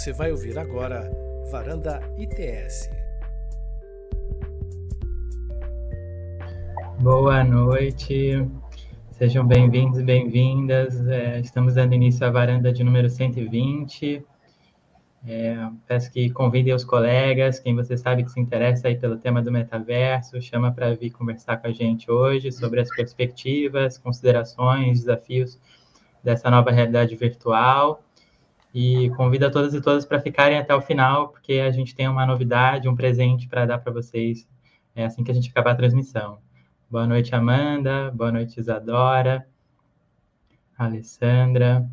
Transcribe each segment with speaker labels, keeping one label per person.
Speaker 1: Você vai ouvir agora Varanda ITS.
Speaker 2: Boa noite, sejam bem-vindos e bem-vindas. É, estamos dando início à varanda de número 120. É, peço que convidem os colegas, quem você sabe que se interessa aí pelo tema do metaverso, chama para vir conversar com a gente hoje sobre as perspectivas, considerações, desafios dessa nova realidade virtual. E convida todas e todas para ficarem até o final, porque a gente tem uma novidade, um presente para dar para vocês é assim que a gente acabar a transmissão. Boa noite, Amanda. Boa noite, Isadora. Alessandra.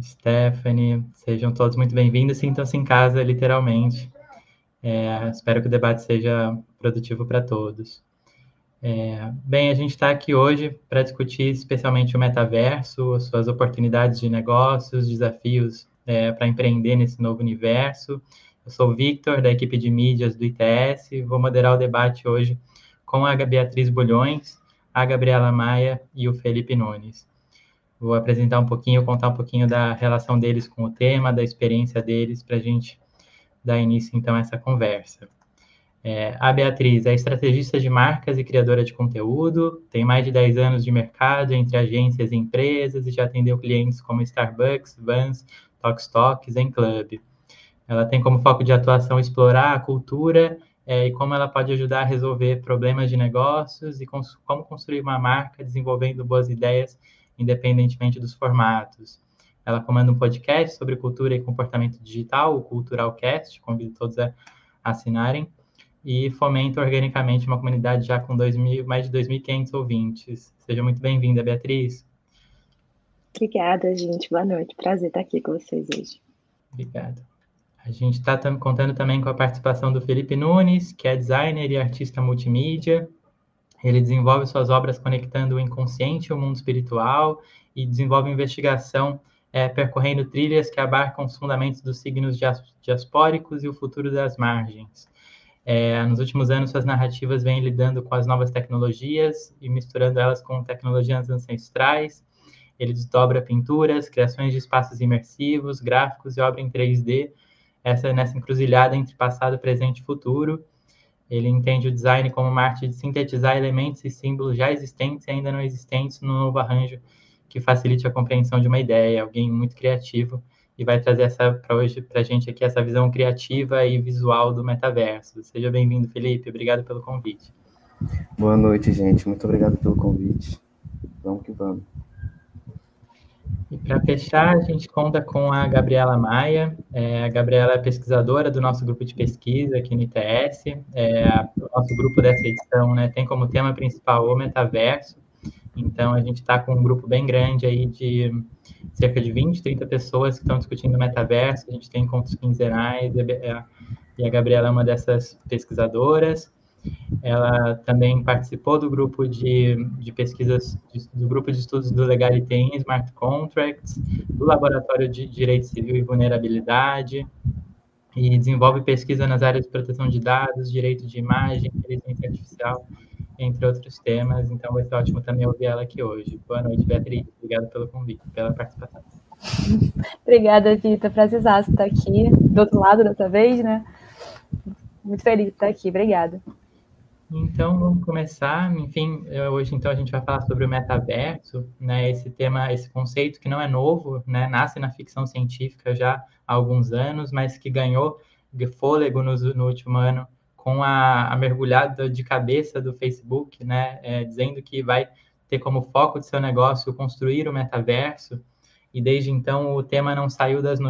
Speaker 2: Stephanie, sejam todos muito bem-vindos, sintam-se em casa, literalmente. É, espero que o debate seja produtivo para todos. É, bem, a gente está aqui hoje para discutir especialmente o metaverso, suas oportunidades de negócios, desafios é, para empreender nesse novo universo. Eu sou o Victor, da equipe de mídias do ITS, vou moderar o debate hoje com a Beatriz Bulhões, a Gabriela Maia e o Felipe Nunes. Vou apresentar um pouquinho, contar um pouquinho da relação deles com o tema, da experiência deles, para a gente dar início, então, a essa conversa. É, a Beatriz é estrategista de marcas e criadora de conteúdo, tem mais de 10 anos de mercado entre agências e empresas e já atendeu clientes como Starbucks, Vans, Tokstok, Zen Club. Ela tem como foco de atuação explorar a cultura é, e como ela pode ajudar a resolver problemas de negócios e cons como construir uma marca desenvolvendo boas ideias independentemente dos formatos. Ela comanda um podcast sobre cultura e comportamento digital, o Culturalcast, convido todos a assinarem, e fomenta organicamente uma comunidade já com 2 mil, mais de 2.500 ouvintes. Seja muito bem-vinda, Beatriz.
Speaker 3: Obrigada, gente. Boa noite. Prazer estar aqui com vocês hoje.
Speaker 2: Obrigado. A gente está contando também com a participação do Felipe Nunes, que é designer e artista multimídia, ele desenvolve suas obras conectando o inconsciente e o mundo espiritual e desenvolve investigação é, percorrendo trilhas que abarcam os fundamentos dos signos diaspóricos e o futuro das margens. É, nos últimos anos, suas narrativas vêm lidando com as novas tecnologias e misturando elas com tecnologias ancestrais. Ele desdobra pinturas, criações de espaços imersivos, gráficos e obra em 3D, essa nessa encruzilhada entre passado, presente e futuro. Ele entende o design como uma arte de sintetizar elementos e símbolos já existentes e ainda não existentes no novo arranjo que facilite a compreensão de uma ideia, alguém muito criativo e vai trazer essa para hoje para a gente aqui essa visão criativa e visual do metaverso. Seja bem-vindo, Felipe. Obrigado pelo convite.
Speaker 4: Boa noite, gente. Muito obrigado pelo convite. Vamos que vamos.
Speaker 2: E para fechar, a gente conta com a Gabriela Maia. É, a Gabriela é pesquisadora do nosso grupo de pesquisa aqui no ITS. É, o nosso grupo dessa edição né, tem como tema principal o metaverso. Então, a gente está com um grupo bem grande aí de cerca de 20, 30 pessoas que estão discutindo o metaverso. A gente tem encontros quinzenais e a Gabriela é uma dessas pesquisadoras. Ela também participou do grupo de, de pesquisas, do grupo de estudos do Legality em Smart Contracts, do Laboratório de Direito Civil e Vulnerabilidade, e desenvolve pesquisa nas áreas de proteção de dados, direito de imagem, inteligência artificial, entre outros temas. Então, vai ser ótimo também ouvir ela aqui hoje. Boa noite, Beatriz. Obrigado pelo convite, pela participação.
Speaker 3: Obrigada, Vitor. Prazerzaço estar aqui, do outro lado dessa vez, né? Muito feliz de estar aqui. Obrigada.
Speaker 2: Então, vamos começar. Enfim, hoje então a gente vai falar sobre o metaverso, né? Esse tema, esse conceito que não é novo, né? Nasce na ficção científica já há alguns anos, mas que ganhou fôlego no, no último ano com a, a, mergulhada de cabeça do Facebook, né? É, dizendo que vai ter como foco de seu negócio construir o metaverso. E desde então o tema não saiu das,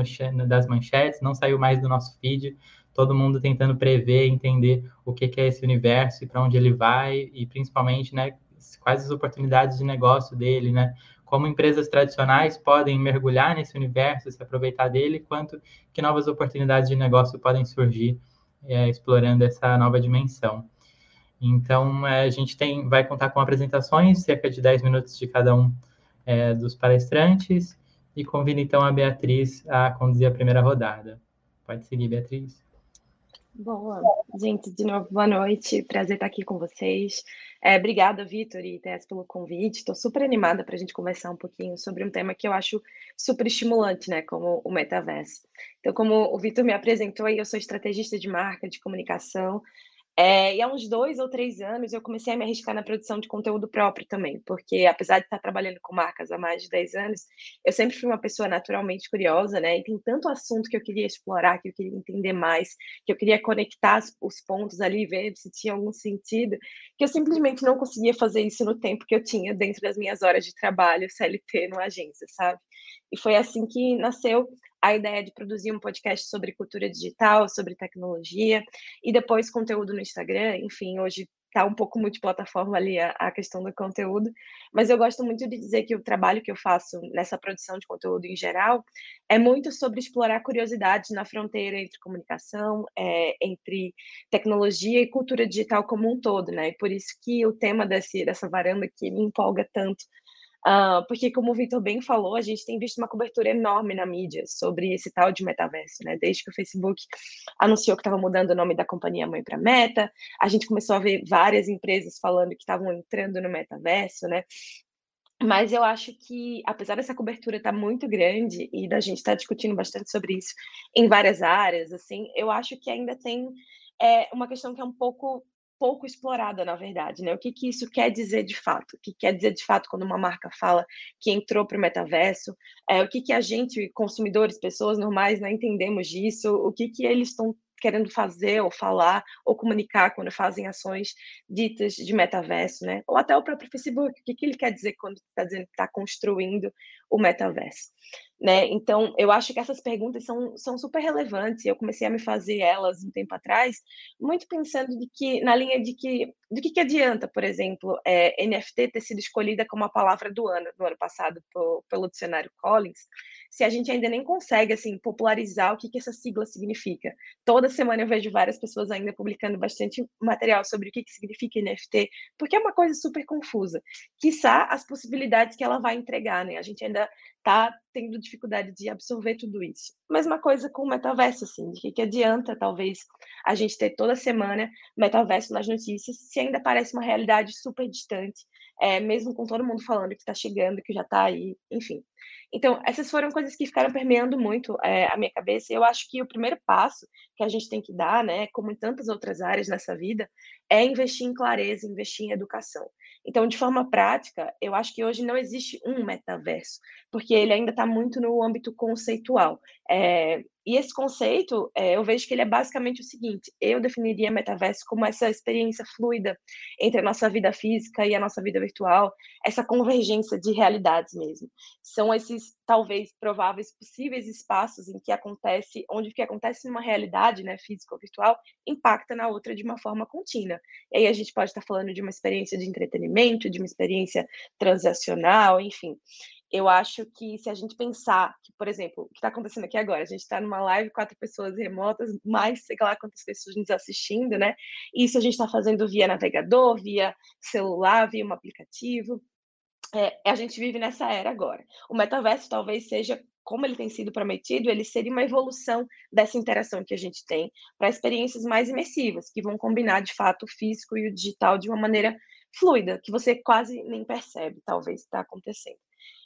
Speaker 2: das manchetes, não saiu mais do nosso feed todo mundo tentando prever, entender o que, que é esse universo e para onde ele vai, e principalmente, né, quais as oportunidades de negócio dele, né? Como empresas tradicionais podem mergulhar nesse universo, se aproveitar dele, quanto que novas oportunidades de negócio podem surgir é, explorando essa nova dimensão. Então, é, a gente tem, vai contar com apresentações, cerca de 10 minutos de cada um é, dos palestrantes, e convido então a Beatriz a conduzir a primeira rodada. Pode seguir, Beatriz.
Speaker 3: Boa. Gente, de novo, boa noite. Prazer estar aqui com vocês.
Speaker 5: É, obrigada, Vitor e Tess, pelo convite. Estou super animada para a gente conversar um pouquinho sobre um tema que eu acho super estimulante, né, como o metaverso. Então, como o Vitor me apresentou, eu sou estrategista de marca, de comunicação, é, e há uns dois ou três anos eu comecei a me arriscar na produção de conteúdo próprio também, porque apesar de estar trabalhando com marcas há mais de 10 anos, eu sempre fui uma pessoa naturalmente curiosa, né? E tem tanto assunto que eu queria explorar, que eu queria entender mais, que eu queria conectar os pontos ali, ver se tinha algum sentido, que eu simplesmente não conseguia fazer isso no tempo que eu tinha dentro das minhas horas de trabalho CLT numa agência, sabe? E foi assim que nasceu a ideia de produzir um podcast sobre cultura digital, sobre tecnologia, e depois conteúdo no Instagram, enfim, hoje está um pouco multiplataforma ali a, a, questão do conteúdo, mas eu gosto muito de dizer que o trabalho que eu faço nessa produção de conteúdo em geral é muito sobre explorar curiosidades na fronteira entre comunicação, é, entre tecnologia e cultura digital como um todo, né? E por isso que o tema desse, dessa varanda aqui me empolga tanto, Uh, porque, como o Vitor bem falou, a gente tem visto uma cobertura enorme na mídia sobre esse tal de metaverso, né? Desde que o Facebook anunciou que estava mudando o nome da companhia mãe para Meta, a gente começou a ver várias empresas falando que estavam entrando no metaverso, né? Mas eu acho que, apesar dessa cobertura estar tá muito grande e da gente estar tá discutindo bastante sobre isso em várias áreas, assim, eu acho que ainda tem é, uma questão que é um pouco pouco explorada, na verdade, né? O que, que isso quer dizer de fato? O que quer dizer de fato quando uma marca fala que entrou para o metaverso? É, o que, que a gente, consumidores, pessoas normais, não entendemos disso? O que, que eles estão querendo fazer ou falar ou comunicar quando fazem ações ditas de metaverso, né? Ou até o próprio Facebook, o que, ele quer dizer quando está dizendo que está construindo o metaverso? Né? Então, eu acho que essas perguntas são, são super relevantes eu comecei a me fazer elas um tempo atrás, muito pensando de que, na linha de que, do que, que adianta, por exemplo, é, NFT ter sido escolhida como a palavra do ano, no ano passado, pelo dicionário Collins, se a gente ainda nem consegue, assim, popularizar o que, que essa sigla significa. Toda semana eu vejo várias pessoas ainda publicando bastante material sobre o que, que significa NFT, porque é uma coisa super confusa. Quiçá as possibilidades que ela vai entregar, né? A gente ainda está tendo dificuldade de absorver tudo isso. Mesma coisa com o metaverso, assim, de que, que adianta, talvez, a gente ter toda semana metaverso nas notícias, se ainda parece uma realidade super distante, é, mesmo com todo mundo falando que está chegando, que já está aí, enfim. Então, essas foram coisas que ficaram permeando muito é, a minha cabeça. Eu acho que o primeiro passo que a gente tem que dar, né, como em tantas outras áreas nessa vida, é investir em clareza, investir em educação. Então, de forma prática, eu acho que hoje não existe um metaverso, porque ele ainda está muito no âmbito conceitual. É, e esse conceito, é, eu vejo que ele é basicamente o seguinte: eu definiria metaverso como essa experiência fluida entre a nossa vida física e a nossa vida virtual, essa convergência de realidades mesmo. São esses, talvez, prováveis possíveis espaços em que acontece, onde o que acontece numa realidade, né, física ou virtual, impacta na outra de uma forma contínua. E aí a gente pode estar falando de uma experiência de entretenimento, de uma experiência transacional, enfim eu acho que se a gente pensar que, por exemplo, o que está acontecendo aqui agora, a gente está numa live, quatro pessoas remotas, mais sei lá quantas pessoas nos assistindo, né? Isso a gente está fazendo via navegador, via celular, via um aplicativo. É, a gente vive nessa era agora. O metaverso talvez seja como ele tem sido prometido, ele seria uma evolução dessa interação que a gente tem para experiências mais imersivas, que vão combinar de fato o físico e o digital de uma maneira fluida, que você quase nem percebe, talvez, está acontecendo.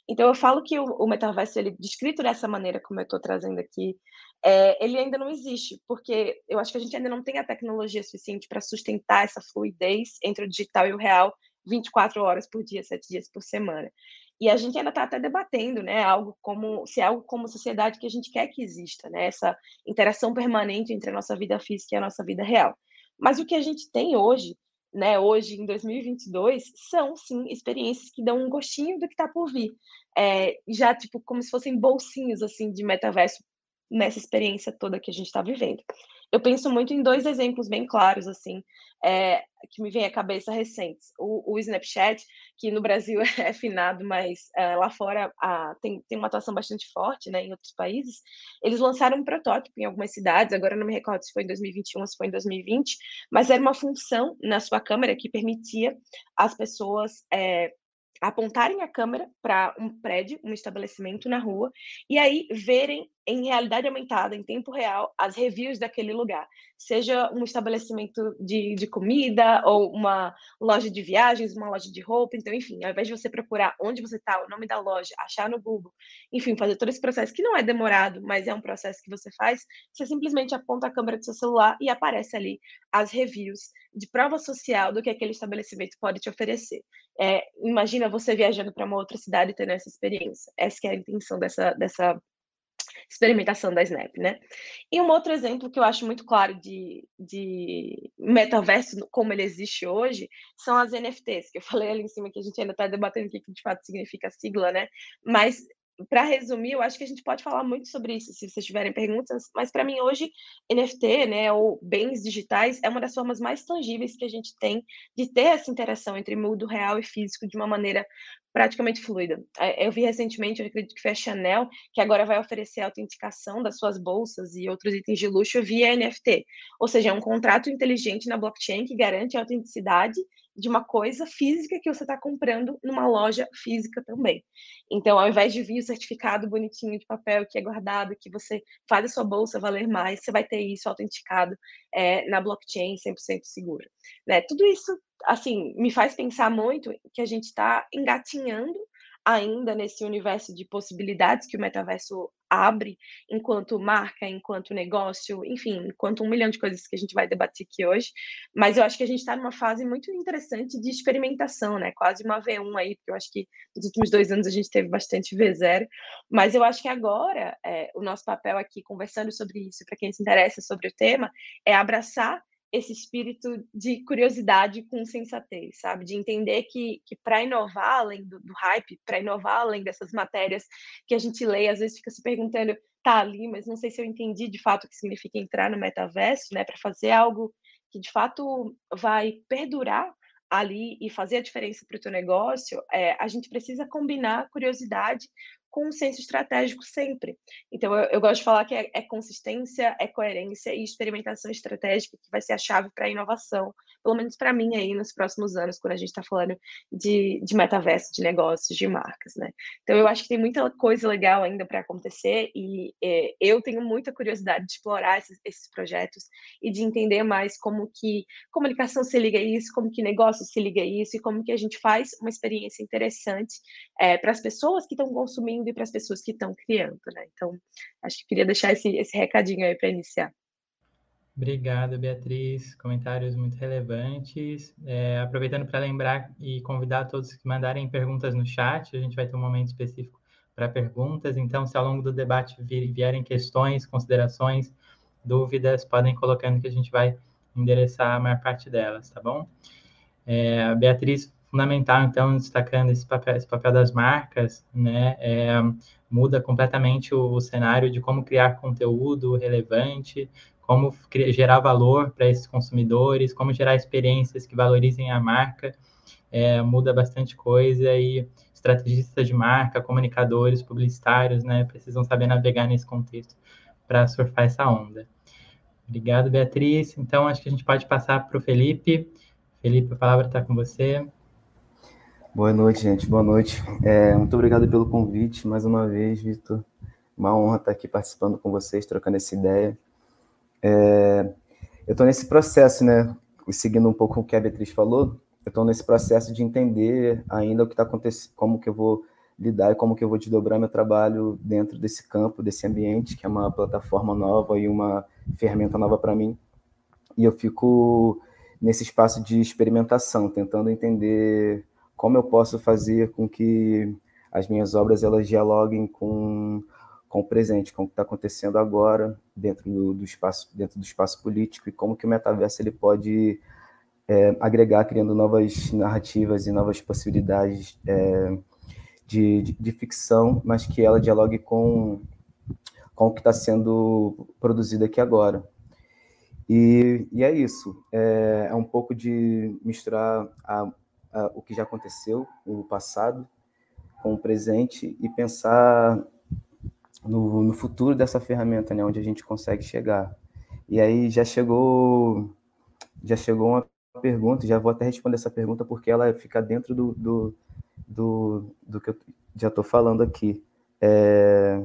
Speaker 5: Então, eu falo que o, o metaverso, ele descrito dessa maneira, como eu estou trazendo aqui, é, ele ainda não existe, porque eu acho que a gente ainda não tem a tecnologia suficiente para sustentar essa fluidez entre o digital e o real 24 horas por dia, 7 dias por semana. E a gente ainda está até debatendo, né, algo como se é algo como sociedade que a gente quer que exista, né, essa interação permanente entre a nossa vida física e a nossa vida real. Mas o que a gente tem hoje né, hoje em 2022, são sim experiências que dão um gostinho do que está por vir. É, já tipo como se fossem bolsinhos assim de metaverso nessa experiência toda que a gente está vivendo. Eu penso muito em dois exemplos bem claros, assim, é, que me vem à cabeça recentes. O, o, Snapchat, que no Brasil é finado, mas é, lá fora a, tem, tem uma atuação bastante forte, né, em outros países. Eles lançaram um protótipo em algumas cidades, agora não me recordo se foi em 2021 ou se foi em 2020, mas era uma função na sua câmera que permitia as pessoas é, apontarem a câmera para um prédio, um estabelecimento na rua, e aí verem em realidade aumentada, em tempo real, as reviews daquele lugar. Seja um estabelecimento de, de comida, ou uma loja de viagens, uma loja de roupa. Então, enfim, ao invés de você procurar onde você está, o nome da loja, achar no Google, enfim, fazer todo esse processo, que não é demorado, mas é um processo que você faz, você simplesmente aponta a câmera do seu celular e aparece ali as reviews de prova social do que aquele estabelecimento pode te oferecer. É, imagina você viajando para uma outra cidade e tendo essa experiência. Essa é a intenção dessa, dessa experimentação da Snap, né? E um outro exemplo que eu acho muito claro de, de metaverso, como ele existe hoje, são as NFTs, que eu falei ali em cima que a gente ainda está debatendo o que de fato significa a sigla, né? Mas para resumir, eu acho que a gente pode falar muito sobre isso, se vocês tiverem perguntas, mas para mim hoje, NFT, né, ou bens digitais, é uma das formas mais tangíveis que a gente tem de ter essa interação entre mundo real e físico de uma maneira praticamente fluida. É, eu vi recentemente, eu acredito que foi a Chanel, que agora vai oferecer a autenticação das suas bolsas e outros itens de luxo via NFT, ou seja, é um contrato inteligente na blockchain que garante a autenticidade de uma coisa física que você está comprando numa loja física também. Então, ao invés de vir o certificado bonitinho de papel que é guardado, que você faz a sua bolsa valer mais, você vai ter isso autenticado é, na blockchain 100% seguro. Né? Tudo isso, assim, me faz pensar muito que a gente está engatinhando ainda nesse universo de possibilidades que o metaverso abre enquanto marca, enquanto negócio, enfim, enquanto um milhão de coisas que a gente vai debater aqui hoje. Mas eu acho que a gente está numa fase muito interessante de experimentação, né? Quase uma V1 aí, porque eu acho que nos últimos dois anos a gente teve bastante V0. Mas eu acho que agora é, o nosso papel aqui, conversando sobre isso, para quem se interessa sobre o tema, é abraçar esse espírito de curiosidade com sensatez, sabe? De entender que, que para inovar além do, do hype, para inovar além dessas matérias que a gente lê, às vezes fica se perguntando, tá ali, mas não sei se eu entendi de fato o que significa entrar no metaverso, né? Para fazer algo que de fato vai perdurar ali e fazer a diferença para o teu negócio, é, a gente precisa combinar curiosidade com um senso estratégico sempre. Então, eu, eu gosto de falar que é, é, consistência, é coerência e experimentação estratégica que vai ser a chave para a inovação, pelo menos para mim aí nos próximos anos, quando a gente está falando de, de metaverso, de negócios, de marcas, né? Então, eu acho que tem muita coisa legal ainda para acontecer e é, eu tenho muita curiosidade de explorar esses, esses projetos e de entender mais como que comunicação se liga a isso, como que negócio se liga a isso e como que a gente faz uma experiência interessante é, para as pessoas que estão consumindo e para as pessoas que estão criando, né? Então, acho que queria deixar esse, esse recadinho aí para iniciar.
Speaker 2: Obrigado, Beatriz. Comentários muito relevantes. É, aproveitando para lembrar e convidar todos que mandarem perguntas no chat, a gente vai ter um momento específico para perguntas. Então, se ao longo do debate vierem questões, considerações, dúvidas, podem colocando que a gente vai endereçar a maior parte delas, tá bom? É, Beatriz fundamental, então, destacando esse papel, esse papel das marcas, né, é, muda completamente o, o, cenário de como criar conteúdo relevante, como criar, gerar valor para esses consumidores, como gerar experiências que valorizem a marca, é, muda bastante coisa e estrategistas de marca, comunicadores, publicitários, né, precisam saber navegar nesse contexto para surfar essa onda. Obrigado, Beatriz. Então, acho que a gente pode passar para o Felipe. Felipe, a palavra está com você.
Speaker 4: Boa noite, gente. Boa noite. É, muito obrigado pelo convite mais uma vez, Vitor. Uma honra estar aqui participando com vocês, trocando essa ideia. É, eu estou nesse processo, né? Seguindo um pouco o que a Beatriz falou, eu estou nesse processo de entender ainda o que está acontecendo, como que eu vou lidar e como que eu vou desdobrar meu trabalho dentro desse campo, desse ambiente, que é uma plataforma nova e uma ferramenta nova para mim. E eu fico nesse espaço de experimentação, tentando entender como eu posso fazer com que as minhas obras elas dialoguem com, com o presente, com o que está acontecendo agora dentro do, do, espaço dentro do espaço político e como que o metaverso ele pode é, agregar criando novas narrativas e novas possibilidades é, de, de, de, ficção, mas que ela dialogue com com o que está sendo produzido aqui agora. E, e é isso, é, é um pouco de misturar a uh, o que já aconteceu no passado com o presente e pensar no, no futuro dessa ferramenta, né, onde a gente consegue chegar. E aí já chegou já chegou uma pergunta, já vou até responder essa pergunta porque ela fica dentro do, do do, do que eu já estou falando aqui. É,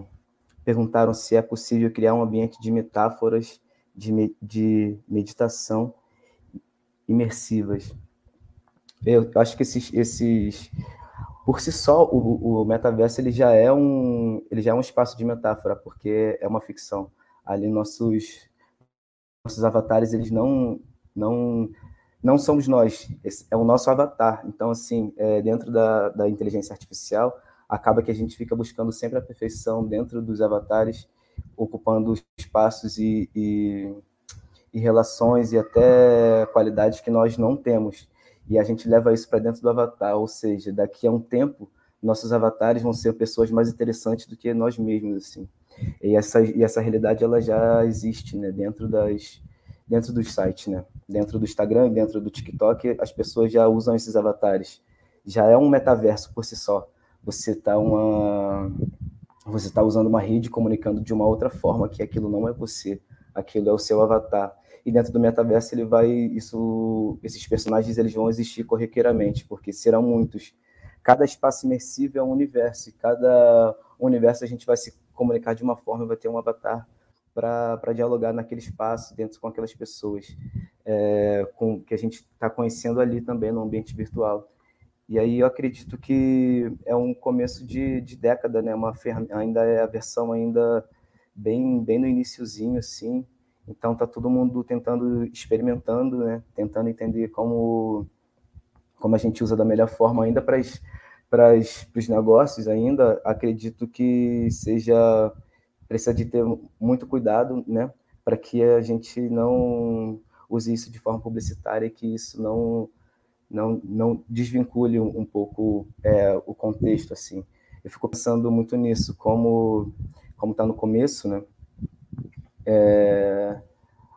Speaker 4: perguntaram se é possível criar um ambiente de metáforas de, de meditação imersivas. Eu acho que esses, esses por si só, o, o metaverso ele já é um ele já é um espaço de metáfora, porque é uma ficção. Ali nossos nossos avatares eles não não não somos nós, é o nosso avatar. Então, assim, é, dentro da, da inteligência artificial, acaba que a gente fica buscando sempre a perfeição dentro dos avatares, ocupando espaços e, e, e relações e até qualidades que nós não temos. E a gente leva isso para dentro do avatar, ou seja, daqui a um tempo, nossos avatares vão ser pessoas mais interessantes do que nós mesmos, assim. E essa, e essa realidade ela já existe, né, dentro das dentro dos sites, né? Dentro do Instagram, dentro do TikTok, as pessoas já usam esses avatares. Já é um metaverso por si só. Você está uma você está usando uma rede comunicando de uma outra forma que aquilo não é você, aquilo é o seu avatar. E dentro do metaverso ele vai isso esses personagens eles vão existir corriqueiramente, porque serão muitos. Cada espaço imersivo é um universo, e cada universo a gente vai se comunicar de uma forma, vai ter um avatar para dialogar naquele espaço, dentro com aquelas pessoas é, com, que a gente está conhecendo ali também no ambiente virtual. E aí eu acredito que é um começo de, de década, né? Uma ainda é a versão ainda bem bem no iníciozinho assim. Então tá todo mundo tentando experimentando, né? Tentando entender como como a gente usa da melhor forma ainda para para os negócios ainda. Acredito que seja precisa de ter muito cuidado, né, para que a gente não use isso de forma publicitária e que isso não não, não desvincule um, pouco é, o contexto assim. Eu fico pensando muito nisso, como como está no começo, né? É,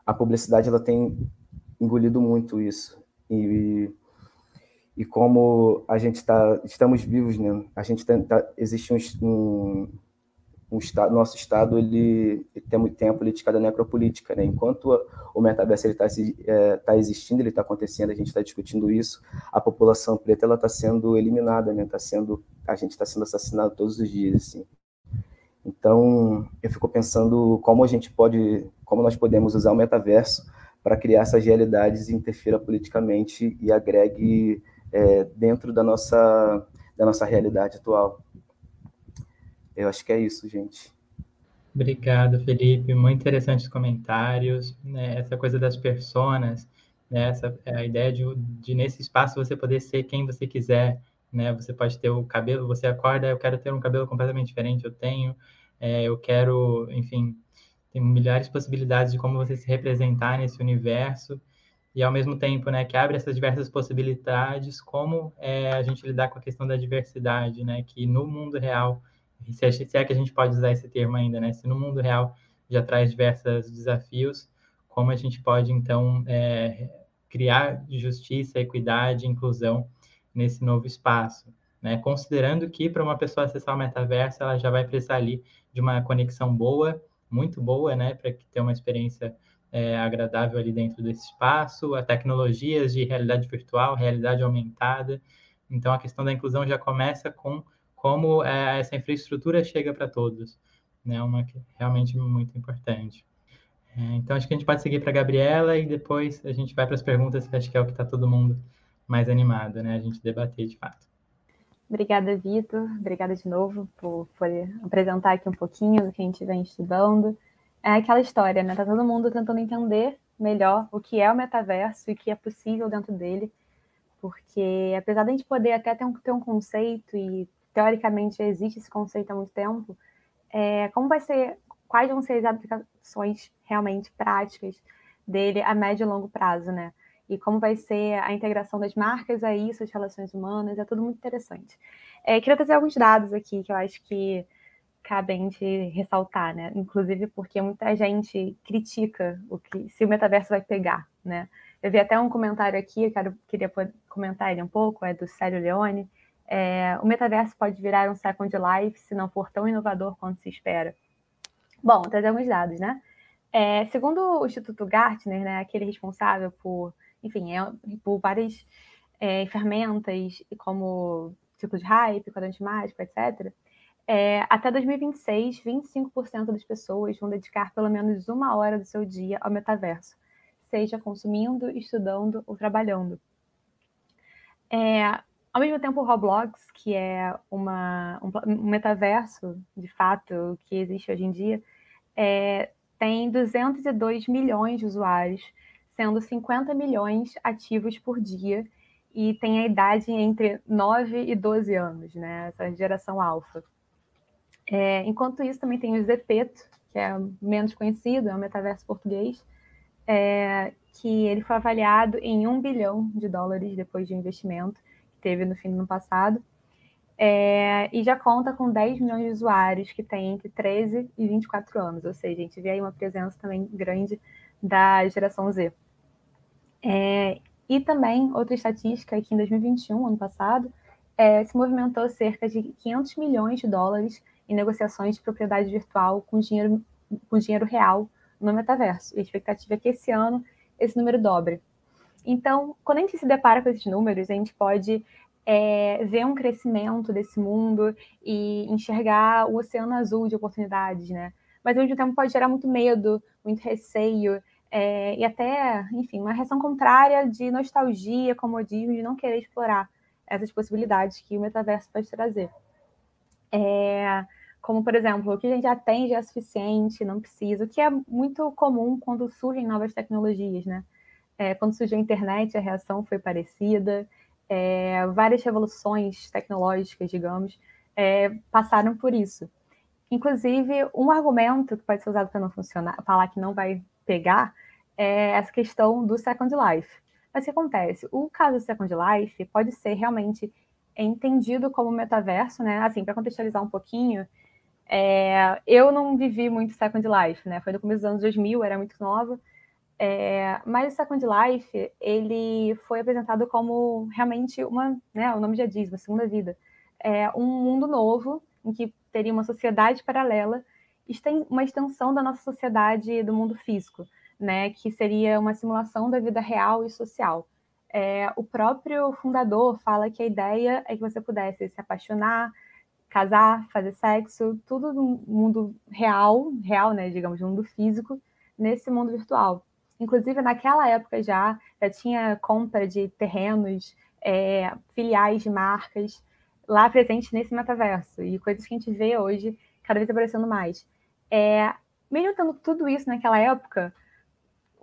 Speaker 4: a publicidade ela tem engolido muito isso e e como a gente está estamos vivos, né? A gente tá, tá existe um, um estado, nosso estado ele, ele, tem muito tempo politicada necropolítica, né? Enquanto o metaverso está é, tá existindo, ele está acontecendo, a gente está discutindo isso, a população preta ela está sendo eliminada, né? Tá sendo, a gente está sendo assassinado todos os dias, assim. Então, eu fico pensando como a gente pode, como nós podemos usar o metaverso para criar essas realidades e interfira politicamente e agregue é, dentro da nossa da nossa realidade atual. Eu acho que é isso, gente.
Speaker 2: Obrigado, Felipe. Muito interessantes comentários. Né? Essa coisa das personas, né? Essa, a ideia de, de, nesse espaço você poder ser quem você quiser. Né? Você pode ter o cabelo, você acorda, eu quero ter um cabelo completamente diferente, eu tenho. É, eu quero, enfim, tem milhares de possibilidades de como você se representar nesse universo e ao mesmo tempo, né, que abre essas diversas possibilidades, como é, a gente lidar com a questão da diversidade, né, que no mundo real se, é que a gente pode usar esse termo ainda, né? Se no mundo real já traz diversos desafios, como a gente pode, então, é, criar justiça, equidade, inclusão nesse novo espaço, né? Considerando que para uma pessoa acessar o metaverso, ela já vai precisar ali de uma conexão boa, muito boa, né? Para ter uma experiência é, agradável ali dentro desse espaço, a tecnologias de realidade virtual, realidade aumentada. Então, a questão da inclusão já começa com como é, essa infraestrutura chega para todos, né? Uma que realmente muito importante. É, então acho que a gente pode seguir para a Gabriela e depois a gente vai para as perguntas que acho que é o que está todo mundo mais animado, né? A gente debater de fato.
Speaker 3: Obrigada, Vitor. Obrigada de novo por poder apresentar aqui um pouquinho do que a gente vem estudando. É aquela história, né? Tá todo mundo tentando entender melhor o que é o metaverso e o que é possível dentro dele, porque apesar de a gente poder até ter um, ter um conceito e teoricamente existe esse conceito há muito tempo, é, como vai ser, quais vão ser as aplicações realmente práticas dele a médio e longo prazo, né? E como vai ser a integração das marcas a isso, as relações humanas, é tudo muito interessante. É, queria trazer alguns dados aqui que eu acho que cabem de ressaltar, né? Inclusive porque muita gente critica o que se o metaverso vai pegar, né? Eu vi até um comentário aqui, eu quero, queria comentar ele um pouco, é do Célio Leone, é, o metaverso pode virar um Second Life se não for tão inovador quanto se espera. Bom, trazer alguns dados, né? É, segundo o Instituto Gartner, né, aquele responsável por, enfim, é, por várias é, ferramentas como ciclo de hype, quadrante mágico, etc., é, até 2026, 25% das pessoas vão dedicar pelo menos uma hora do seu dia ao metaverso, seja consumindo, estudando ou trabalhando. É, ao mesmo tempo, o Roblox, que é uma, um, um, metaverso, de fato, que existe hoje em dia, é, tem 202 milhões de usuários, sendo 50 milhões ativos por dia, e tem a idade entre 9 e 12 anos, né? Essa geração alfa. É, enquanto isso, também tem o Zepeto, que é menos conhecido, é um metaverso português, é, que ele foi avaliado em 1 bilhão de dólares depois de um investimento que teve no fim do ano passado, é, e já conta com 10 milhões de usuários que têm entre 13 e 24 anos, ou seja, a gente vê aí uma presença também grande da geração Z. É, e também, outra estatística, é que em 2021, ano passado, é, se movimentou cerca de 500 milhões de dólares em negociações de propriedade virtual com dinheiro, com dinheiro real no metaverso. E a expectativa é que esse ano esse número dobre. Então, quando a gente se depara com esses números, a gente pode é, ver um crescimento desse mundo e enxergar o oceano azul de oportunidades, né? Mas ao mesmo tempo pode gerar muito medo, muito receio é, e até, enfim, uma reação contrária de nostalgia, comodismo, de não querer explorar essas possibilidades que o metaverso pode trazer. É, como, por exemplo, o que a gente já tem já é suficiente, não precisa, o que é muito comum quando surgem novas tecnologias, né? É, quando surgiu a internet, a reação foi parecida, é, várias revoluções tecnológicas, digamos, é, passaram por isso. Inclusive, um argumento que pode ser usado para não funcionar, falar que não vai pegar, é essa questão do Second Life. Mas o que acontece? O caso do Second Life pode ser realmente entendido como metaverso, né? Assim, para contextualizar um pouquinho, é, eu não vivi muito Second Life, né? Foi no começo dos anos 2000, era muito nova. É, mas o Second Life, ele foi apresentado como realmente uma, né? O nome já diz, uma segunda vida. É um mundo novo em que teria uma sociedade paralela, uma extensão da nossa sociedade do mundo físico né, que seria uma simulação da vida real e social. É, o próprio fundador fala que a ideia é que você pudesse se apaixonar, casar, fazer sexo, tudo no mundo real, real, né, digamos, no mundo físico, nesse mundo virtual. Inclusive, naquela época já, já tinha compra de terrenos, é, filiais de marcas lá presentes nesse metaverso, e coisas que a gente vê hoje cada vez aparecendo mais. É, mesmo tendo tudo isso naquela época,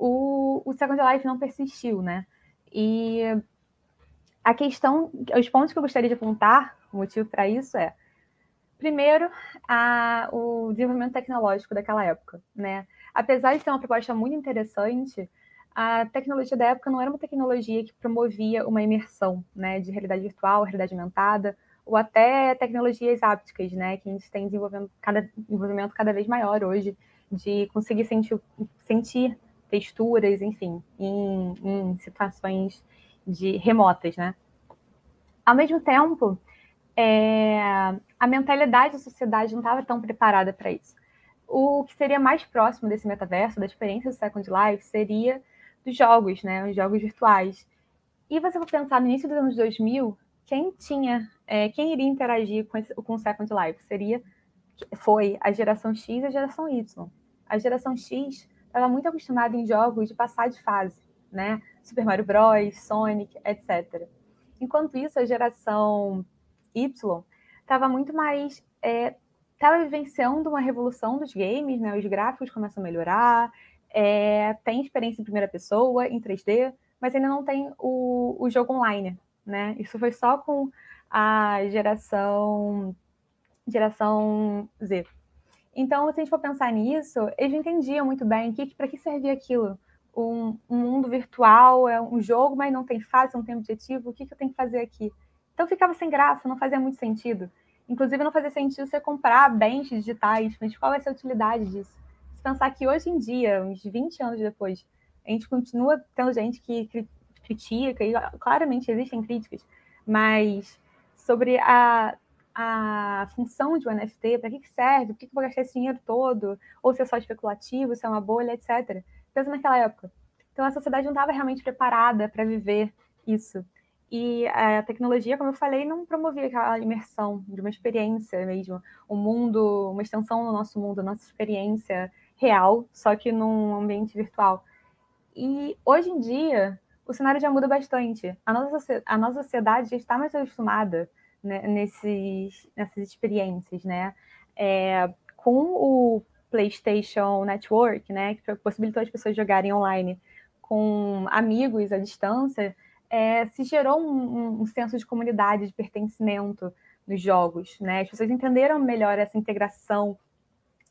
Speaker 3: o, o Second Life não persistiu, né? E a questão, os pontos que eu gostaria de apontar, o motivo para isso é, primeiro, a, o desenvolvimento tecnológico daquela época, né? Apesar de ser uma proposta muito interessante, a tecnologia da época não era uma tecnologia que promovia uma imersão, né, de realidade virtual, realidade aumentada, ou até tecnologias ápticas, né, que a gente tem desenvolvendo cada, desenvolvimento cada vez maior hoje, de conseguir sentir, sentir texturas, enfim, em, em situações de remotas, né? Ao mesmo tempo, é, a mentalidade da sociedade não estava tão preparada para isso. O que seria mais próximo desse metaverso, da experiência do Second Life, seria dos jogos, né? Os jogos virtuais. E você for pensar no início dos anos 2000, quem tinha, é, quem iria interagir com, esse, com o Second Life? Seria, foi a geração X e a geração Y. A geração X estava muito acostumada em jogos de passar de fase, né? Super Mario Bros, Sonic, etc. Enquanto isso, a geração Y estava muito mais estava é, vivenciando uma revolução dos games, né? Os gráficos começam a melhorar, é, tem experiência em primeira pessoa, em 3D, mas ainda não tem o, o jogo online, né? Isso foi só com a geração geração Z. Então, se a gente for pensar nisso, eles não entendiam muito bem que, para que servia aquilo. Um, um, mundo virtual é um jogo, mas não tem fase, não tem objetivo. O que, que eu tenho que fazer aqui? Então ficava sem graça, não fazia muito sentido. Inclusive, não fazia sentido você comprar bens digitais, mas qual vai ser a utilidade disso? Se pensar que hoje em dia, uns 20 anos depois, a gente continua tendo gente que critica, e claramente existem críticas, mas sobre a a função de um NFT, para que, que serve, por que, que eu vou gastar esse dinheiro todo, ou se é só especulativo, se é uma bolha, etc. Pensa naquela época. Então a sociedade não estava realmente preparada para viver isso. E a tecnologia, como eu falei, não promovia aquela imersão de uma experiência mesmo, um mundo, uma extensão do nosso mundo, nossa experiência real, só que num ambiente virtual. E hoje em dia, o cenário já muda bastante. A nossa, a nossa sociedade já está mais acostumada né, nesses, nessas experiências, né? É, com o PlayStation Network, né, que possibilitou as pessoas jogarem online com amigos à distância, é, se gerou um, um, senso de comunidade, de pertencimento nos jogos, né? As pessoas entenderam melhor essa integração.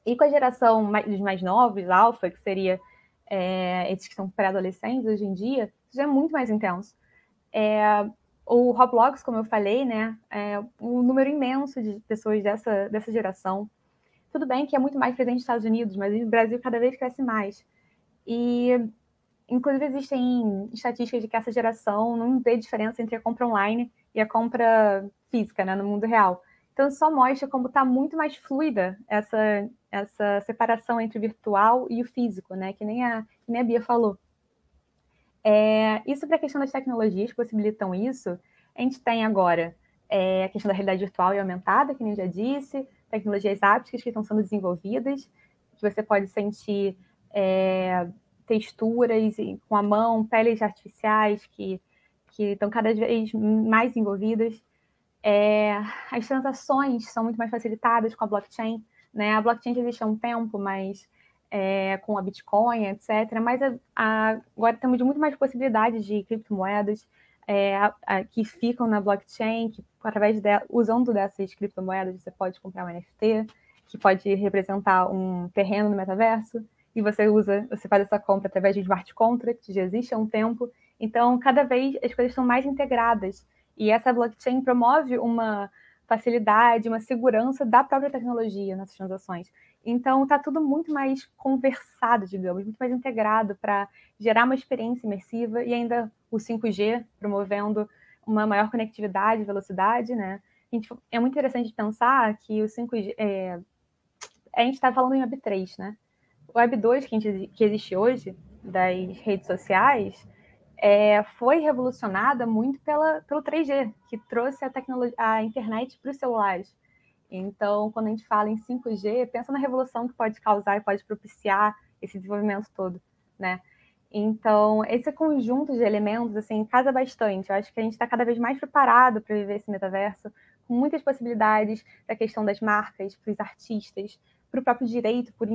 Speaker 3: E com a geração mais, dos mais novos, alfa, que seria é, esses que são pré-adolescentes hoje em dia, isso é muito mais intenso. É, o Roblox, como eu falei, né, é um número imenso de pessoas dessa, dessa geração. Tudo bem que é muito mais presente nos Estados Unidos, mas no Brasil cada vez cresce mais. E Inclusive, existem estatísticas de que essa geração não vê diferença entre a compra online e a compra física, né, no mundo real. Então, só mostra como está muito mais fluida essa, essa separação entre o virtual e o físico, né, que nem a, que nem a Bia falou. É, isso para a questão das tecnologias que possibilitam isso, a gente tem agora é, a questão da realidade virtual e aumentada, que nem já disse, tecnologias ápticas que estão sendo desenvolvidas, que você pode sentir é, texturas com a mão, peles artificiais que, que estão cada vez mais envolvidas. É, as transações são muito mais facilitadas com a blockchain. Né? A blockchain já existe há um tempo, mas é, com a Bitcoin, etc. Mas a, a, agora temos muito mais possibilidades de criptomoedas é, a, que ficam na blockchain, que através de, usando dessas criptomoedas você pode comprar um NFT, que pode representar um terreno no metaverso e você usa, você faz essa compra através de smart contract, já existe há um tempo. Então, cada vez as coisas estão mais integradas. E essa blockchain promove uma facilidade, uma segurança da própria tecnologia nessas transações. Então, está tudo muito mais conversado, digamos, muito mais integrado para gerar uma experiência imersiva e ainda o 5G promovendo uma maior conectividade, velocidade, né? é muito interessante pensar que o 5G, é, a gente está falando em Web3, né? o Web 2 que, gente, que existe hoje, das redes sociais, é, foi revolucionada muito pela, pelo 3G, que trouxe a, tecnologia, a internet para os celulares. Então, quando a gente fala em 5G, pensa na revolução que pode causar e pode propiciar esse desenvolvimento todo, né? Então, esse conjunto de elementos, assim, casa bastante. Eu acho que a gente está cada vez mais preparado para viver esse metaverso, com muitas possibilidades da questão das marcas, para os artistas, para o próprio direito, por,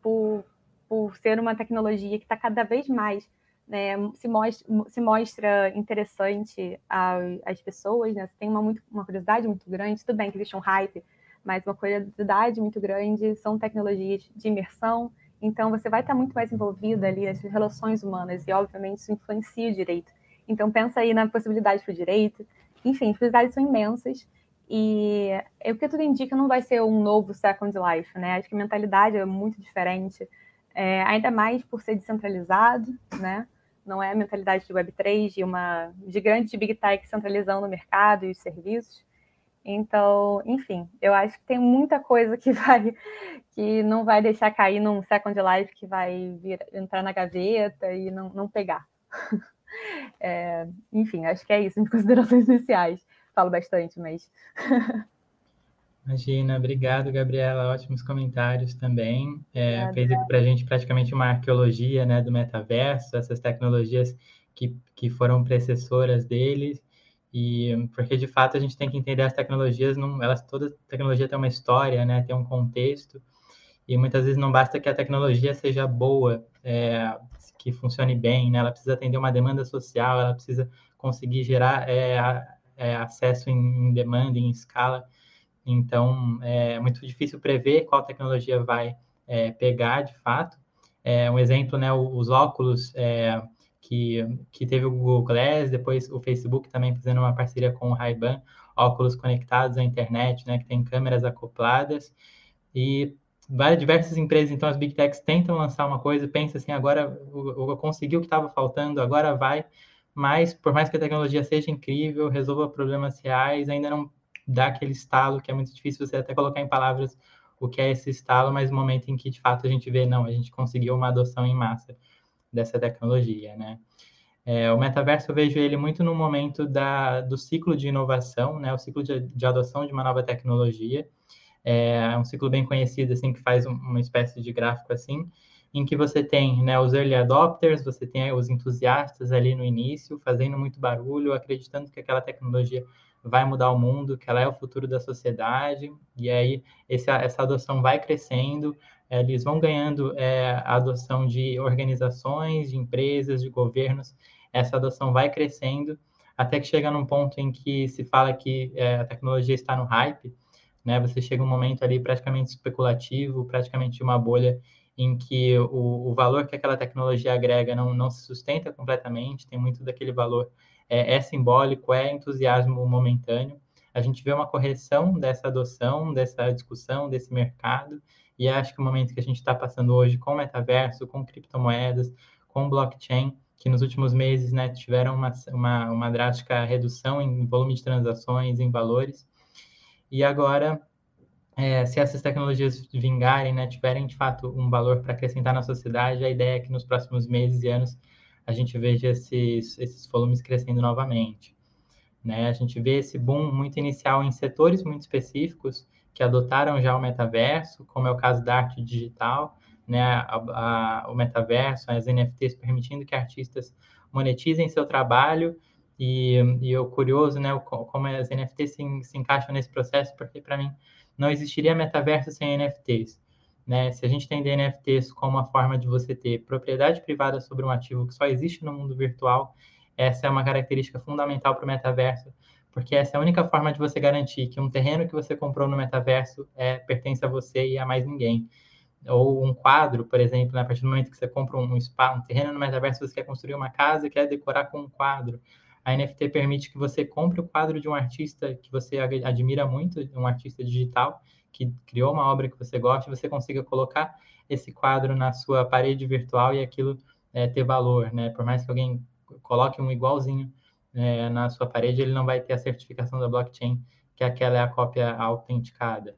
Speaker 3: por, por ser uma tecnologia que está cada vez mais né, se, mostra, se mostra interessante às pessoas, né? Tem uma, muito, uma curiosidade muito grande, tudo bem que existe um hype, mas uma curiosidade muito grande, são tecnologias de imersão, então você vai estar muito mais envolvida ali nas relações humanas, e obviamente isso influencia o direito. Então pensa aí na possibilidade para o direito, enfim, as possibilidades são imensas, e é o que tudo indica não vai ser um novo Second Life, né? Acho que a mentalidade é muito diferente, é, ainda mais por ser descentralizado, né? Não é a mentalidade de Web3, de uma de grande Big Tech centralizando o mercado e os serviços. Então, enfim, eu acho que tem muita coisa que vai que não vai deixar cair num Second Life que vai vir, entrar na gaveta e não, não pegar. É, enfim, acho que é isso, em considerações iniciais falo bastante, mas.
Speaker 2: Imagina, obrigado, Gabriela. Ótimos comentários também. É, fez para a gente praticamente uma arqueologia né, do metaverso, essas tecnologias que, que foram precessoras deles. E porque de fato a gente tem que entender as tecnologias, não, elas toda tecnologia tem uma história, né, tem um contexto. E muitas vezes não basta que a tecnologia seja boa, é, que funcione bem, né? Ela precisa atender uma demanda social, ela precisa conseguir gerar é, é, acesso em, em, demanda, em escala. Então, é muito difícil prever qual tecnologia vai é, pegar de fato. É, um exemplo, né, os óculos é, que, que teve o Google Glass, depois o Facebook também fazendo uma parceria com o Ray-Ban, óculos conectados à internet, né, que tem câmeras acopladas. E várias diversas empresas, então as Big Techs tentam lançar uma coisa, pensa assim, agora eu consegui o que estava faltando, agora vai, mas por mais que a tecnologia seja incrível, resolva problemas reais, ainda não dá aquele estalo que é muito difícil você até colocar em palavras o que é esse estalo, mas no momento em que de fato a gente vê, não, a gente conseguiu uma adoção em massa dessa tecnologia, né? É, o metaverso eu vejo ele muito no momento da, do ciclo de inovação, né, o ciclo de, de adoção de uma nova tecnologia. É um ciclo bem conhecido, assim, que faz uma espécie de gráfico assim, em que você tem né, os early adopters, você tem os entusiastas ali no início, fazendo muito barulho, acreditando que aquela tecnologia vai mudar o mundo, que ela é o futuro da sociedade, e aí esse, essa adoção vai crescendo, eles vão ganhando é, a adoção de organizações, de empresas, de governos, essa adoção vai crescendo até que chega num ponto em que se fala que é, a tecnologia está no hype, né? Você chega um momento ali praticamente especulativo, praticamente uma bolha em que o, o valor que aquela tecnologia agrega não, não se sustenta completamente, tem muito daquele valor é, é simbólico, é entusiasmo momentâneo. A gente vê uma correção dessa adoção, dessa discussão, desse mercado, e acho que o momento que a gente está passando hoje com metaverso, com criptomoedas, com blockchain, que nos últimos meses né, tiveram uma, uma, uma drástica redução em volume de transações, em valores. E agora, é, se essas tecnologias vingarem, né, tiverem de fato um valor para acrescentar na sociedade, a ideia é que nos próximos meses e anos a gente veja esses, esses volumes crescendo novamente. Né? A gente vê esse boom muito inicial em setores muito específicos que adotaram já o metaverso, como é o caso da arte digital, né, a, a, o metaverso, as NFTs permitindo que artistas monetizem seu trabalho e, e o curioso, né, como as NFTs se, se encaixam nesse processo, porque para mim não existiria metaverso sem NFTs. Né? Se a gente tem NFTs como uma forma de você ter propriedade privada sobre um ativo que só existe no mundo virtual, essa é uma característica fundamental para o metaverso, porque essa é a única forma de você garantir que um terreno que você comprou no metaverso é, pertence a você e a mais ninguém ou um quadro, por exemplo, né? a partir do momento que você compra um, spa, um terreno no metaverso, você quer construir uma casa, quer decorar com um quadro. A NFT permite que você compre o quadro de um artista que você admira muito, um artista digital, que criou uma obra que você gosta, você consiga colocar esse quadro na sua parede virtual e aquilo é, ter valor, né? Por mais que alguém coloque um igualzinho é, na sua parede, ele não vai ter a certificação da blockchain que aquela é a cópia autenticada.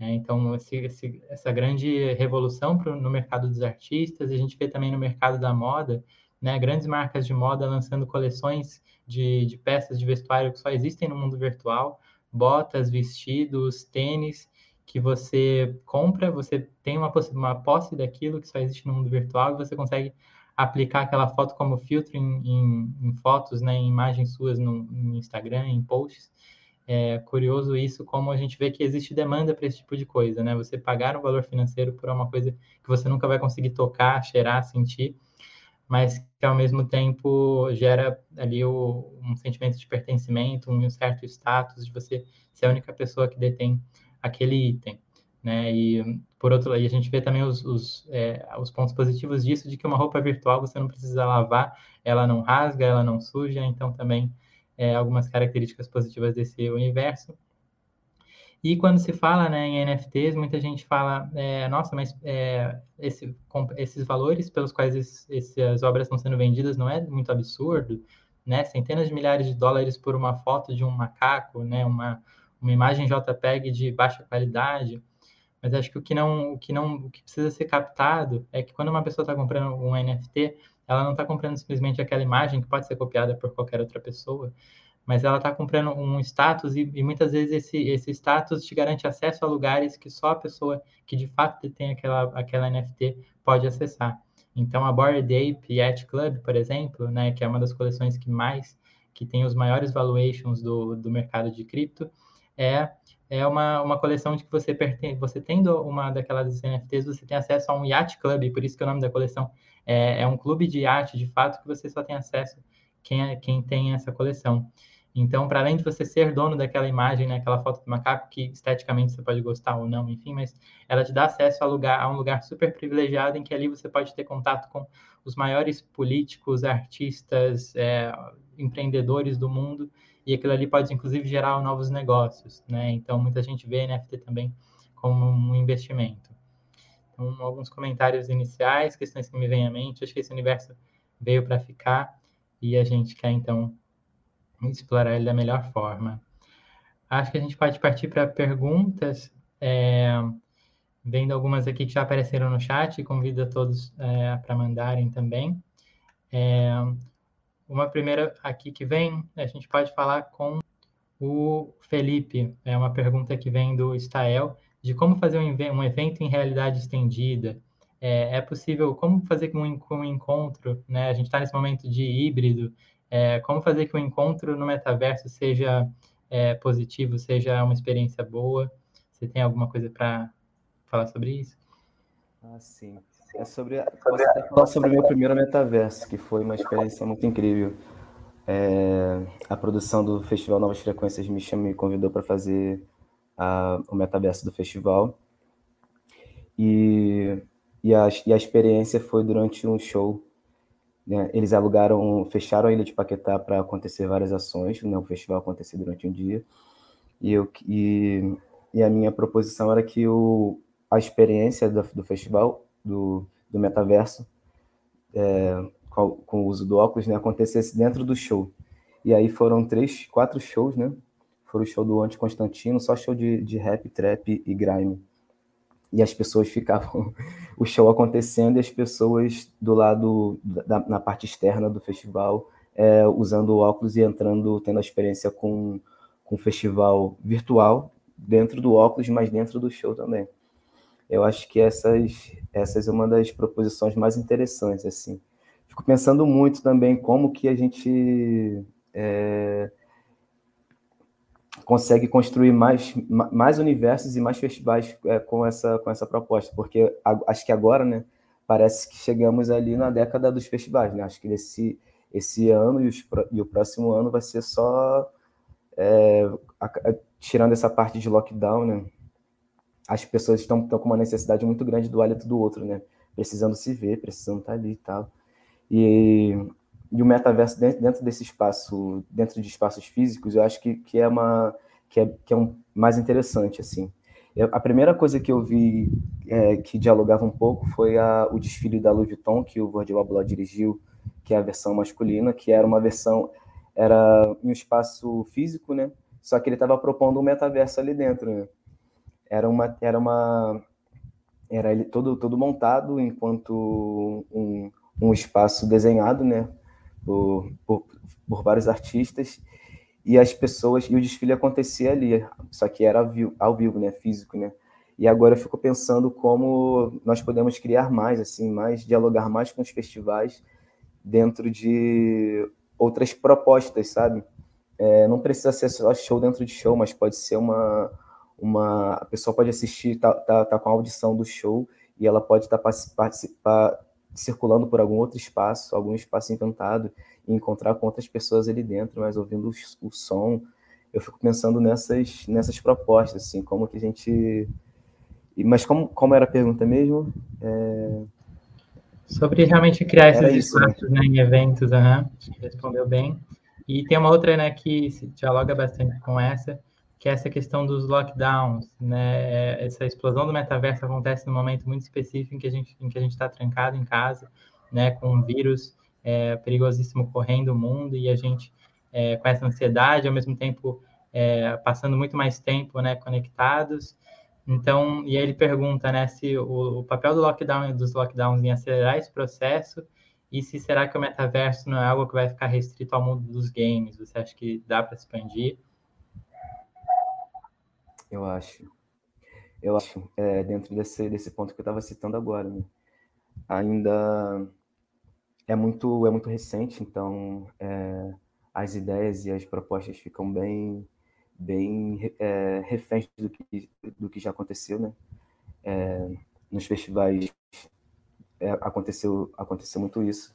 Speaker 2: É, então, esse, esse, essa grande revolução pro, no mercado dos artistas, a gente vê também no mercado da moda, né, grandes marcas de moda lançando coleções de, de peças de vestuário que só existem no mundo virtual, botas, vestidos, tênis, que você compra, você tem uma, uma posse daquilo que só existe no mundo virtual e você consegue aplicar aquela foto como filtro em, em, em fotos, né, em imagens suas no, no Instagram, em posts, é curioso isso, como a gente vê que existe demanda para esse tipo de coisa, né? Você pagar um valor financeiro por uma coisa que você nunca vai conseguir tocar, cheirar, sentir, mas que ao mesmo tempo gera ali o, um sentimento de pertencimento, um certo status de você ser a única pessoa que detém aquele item, né? E por outro lado, a gente vê também os, os, é, os pontos positivos disso, de que uma roupa virtual você não precisa lavar, ela não rasga, ela não suja, então também é, algumas características positivas desse universo. E quando se fala né, em NFTs, muita gente fala, é, nossa, mas é, esse, esses valores pelos quais essas obras estão sendo vendidas não é muito absurdo, né? Centenas de milhares de dólares por uma foto de um macaco, né? Uma, uma imagem JPEG de baixa qualidade. Mas acho que o que não, o que não, o que precisa ser captado é que quando uma pessoa está comprando um NFT, ela não está comprando simplesmente aquela imagem que pode ser copiada por qualquer outra pessoa, mas ela está comprando um status e, e, muitas vezes esse, esse status te garante acesso a lugares que só a pessoa que de fato detém aquela, aquela NFT pode acessar. Então, a Bored Ape Yacht Club, por exemplo, né, que é uma das coleções que mais, que tem os maiores valuations do, do mercado de cripto, é, é uma, uma coleção de que você pertence, você tendo uma daquelas NFTs, você tem acesso a um Yacht Club, por isso que o nome da coleção é, é um clube de arte, de fato, que você só tem acesso quem, é, quem tem essa coleção. Então, para além de você ser dono daquela imagem, né, aquela foto do macaco, que esteticamente você pode gostar ou não, enfim, mas ela te dá acesso a, lugar, a um lugar super privilegiado em que ali você pode ter contato com os maiores políticos, artistas, é, empreendedores do mundo, e aquilo ali pode, inclusive, gerar novos negócios, né? Então, muita gente vê NFT também como um investimento. Então, alguns comentários iniciais, questões que me vêm à mente. Acho que esse universo veio para ficar e a gente quer, então, explorar ele da melhor forma. Acho que a gente pode partir para perguntas, é, vendo algumas aqui que já apareceram no chat, convido a todos é, para mandarem também. É, uma primeira aqui que vem, a gente pode falar com o Felipe. É uma pergunta que vem do Stael, de como fazer um, evento em realidade estendida. É, é possível, como fazer com um, um encontro, né? A gente está nesse momento de híbrido, é, como fazer que o encontro no metaverso seja é, positivo, seja uma experiência boa? Você tem alguma coisa para falar sobre isso?
Speaker 4: Ah, sim. É sobre, até falar sobre o meu primeiro metaverso, que foi uma experiência muito incrível. É, a produção do Festival Novas Frequências me chamou, me convidou para fazer a, o metaverso do festival. E, e, a, e a experiência foi durante um show. Né? Eles alugaram, fecharam a Ilha de Paquetá para acontecer várias ações, né? o festival acontecer durante um dia. E, eu, e, e a minha proposição era que o, a experiência do, do festival, do, do metaverso, é, com, com, o uso do óculos, né, acontecesse dentro do show. E aí foram três, quatro shows, né? Foram o show do Ante Constantino, só show de, de rap, trap e grime. E as pessoas ficavam, o show acontecendo e as pessoas do lado, da, na parte externa do festival, é, usando óculos e entrando, tendo a experiência com, com o festival virtual, dentro do óculos, mas dentro do show também. Eu acho que essas, essas é uma das proposições mais interessantes, assim. Fico pensando muito também como que a gente é, consegue construir mais, mais universos e mais festivais é, com, essa, com essa proposta, porque acho que agora, né, parece que chegamos ali na década dos festivais, né? Acho que esse, esse ano e, os, e o próximo ano vai ser só é, a, a, tirando essa parte de lockdown, né? As pessoas estão, estão com uma necessidade muito grande do hálito do outro, né? Precisando se ver, precisando estar ali e tal. E, e o metaverso dentro, dentro, desse espaço, dentro de espaços físicos, eu acho que, que é uma que é, que é um, mais interessante assim. Eu, a primeira coisa que eu vi é, que dialogava um pouco foi a, o desfile da Louis Vuitton que o Virgil Abloh dirigiu, que é a versão masculina, que era uma versão era em um espaço físico, né? Só que ele estava propondo um metaverso ali dentro, né? Era uma era uma era ele todo todo montado enquanto um, um espaço desenhado, né, por, por, por, vários artistas e as pessoas e o desfile acontecia ali, só que era ao vivo, né, físico, né. E agora eu fico pensando como nós podemos criar mais, assim, mais dialogar mais com os festivais dentro de outras propostas, sabe? É, não precisa ser só show dentro de show, mas pode ser uma uma a pessoa pode assistir, tá, tá, tá com a audição do show e ela pode estar tá participar circulando por algum outro espaço, algum espaço inventado, e encontrar com outras pessoas ali dentro, mas ouvindo o, o som. Eu fico pensando nessas, nessas propostas, assim, como que a gente. Mas como, como era a pergunta mesmo? É...
Speaker 2: Sobre realmente criar esses né? espaços né? né, em eventos, uhum. respondeu bem. E tem uma outra né, que dialoga bastante com essa, que é essa questão dos lockdowns, né? Essa explosão do metaverso acontece num momento muito específico em que a gente em que a gente está trancado em casa, né? Com um vírus é, perigosíssimo correndo o mundo e a gente é, com essa ansiedade, ao mesmo tempo é, passando muito mais tempo, né? Conectados. Então, e aí ele pergunta, né? Se o, o papel do lockdown dos lockdowns em acelerar esse processo e se será que o metaverso não é algo que vai ficar restrito ao mundo dos games? Você acha que dá para expandir?
Speaker 4: Eu acho. Eu acho, é, dentro desse, desse ponto que eu estava citando agora, né? ainda é muito, é muito recente, então é, as ideias e as propostas ficam bem, bem é, reféns do que, do que já aconteceu, né? É, nos festivais é, aconteceu, aconteceu muito isso,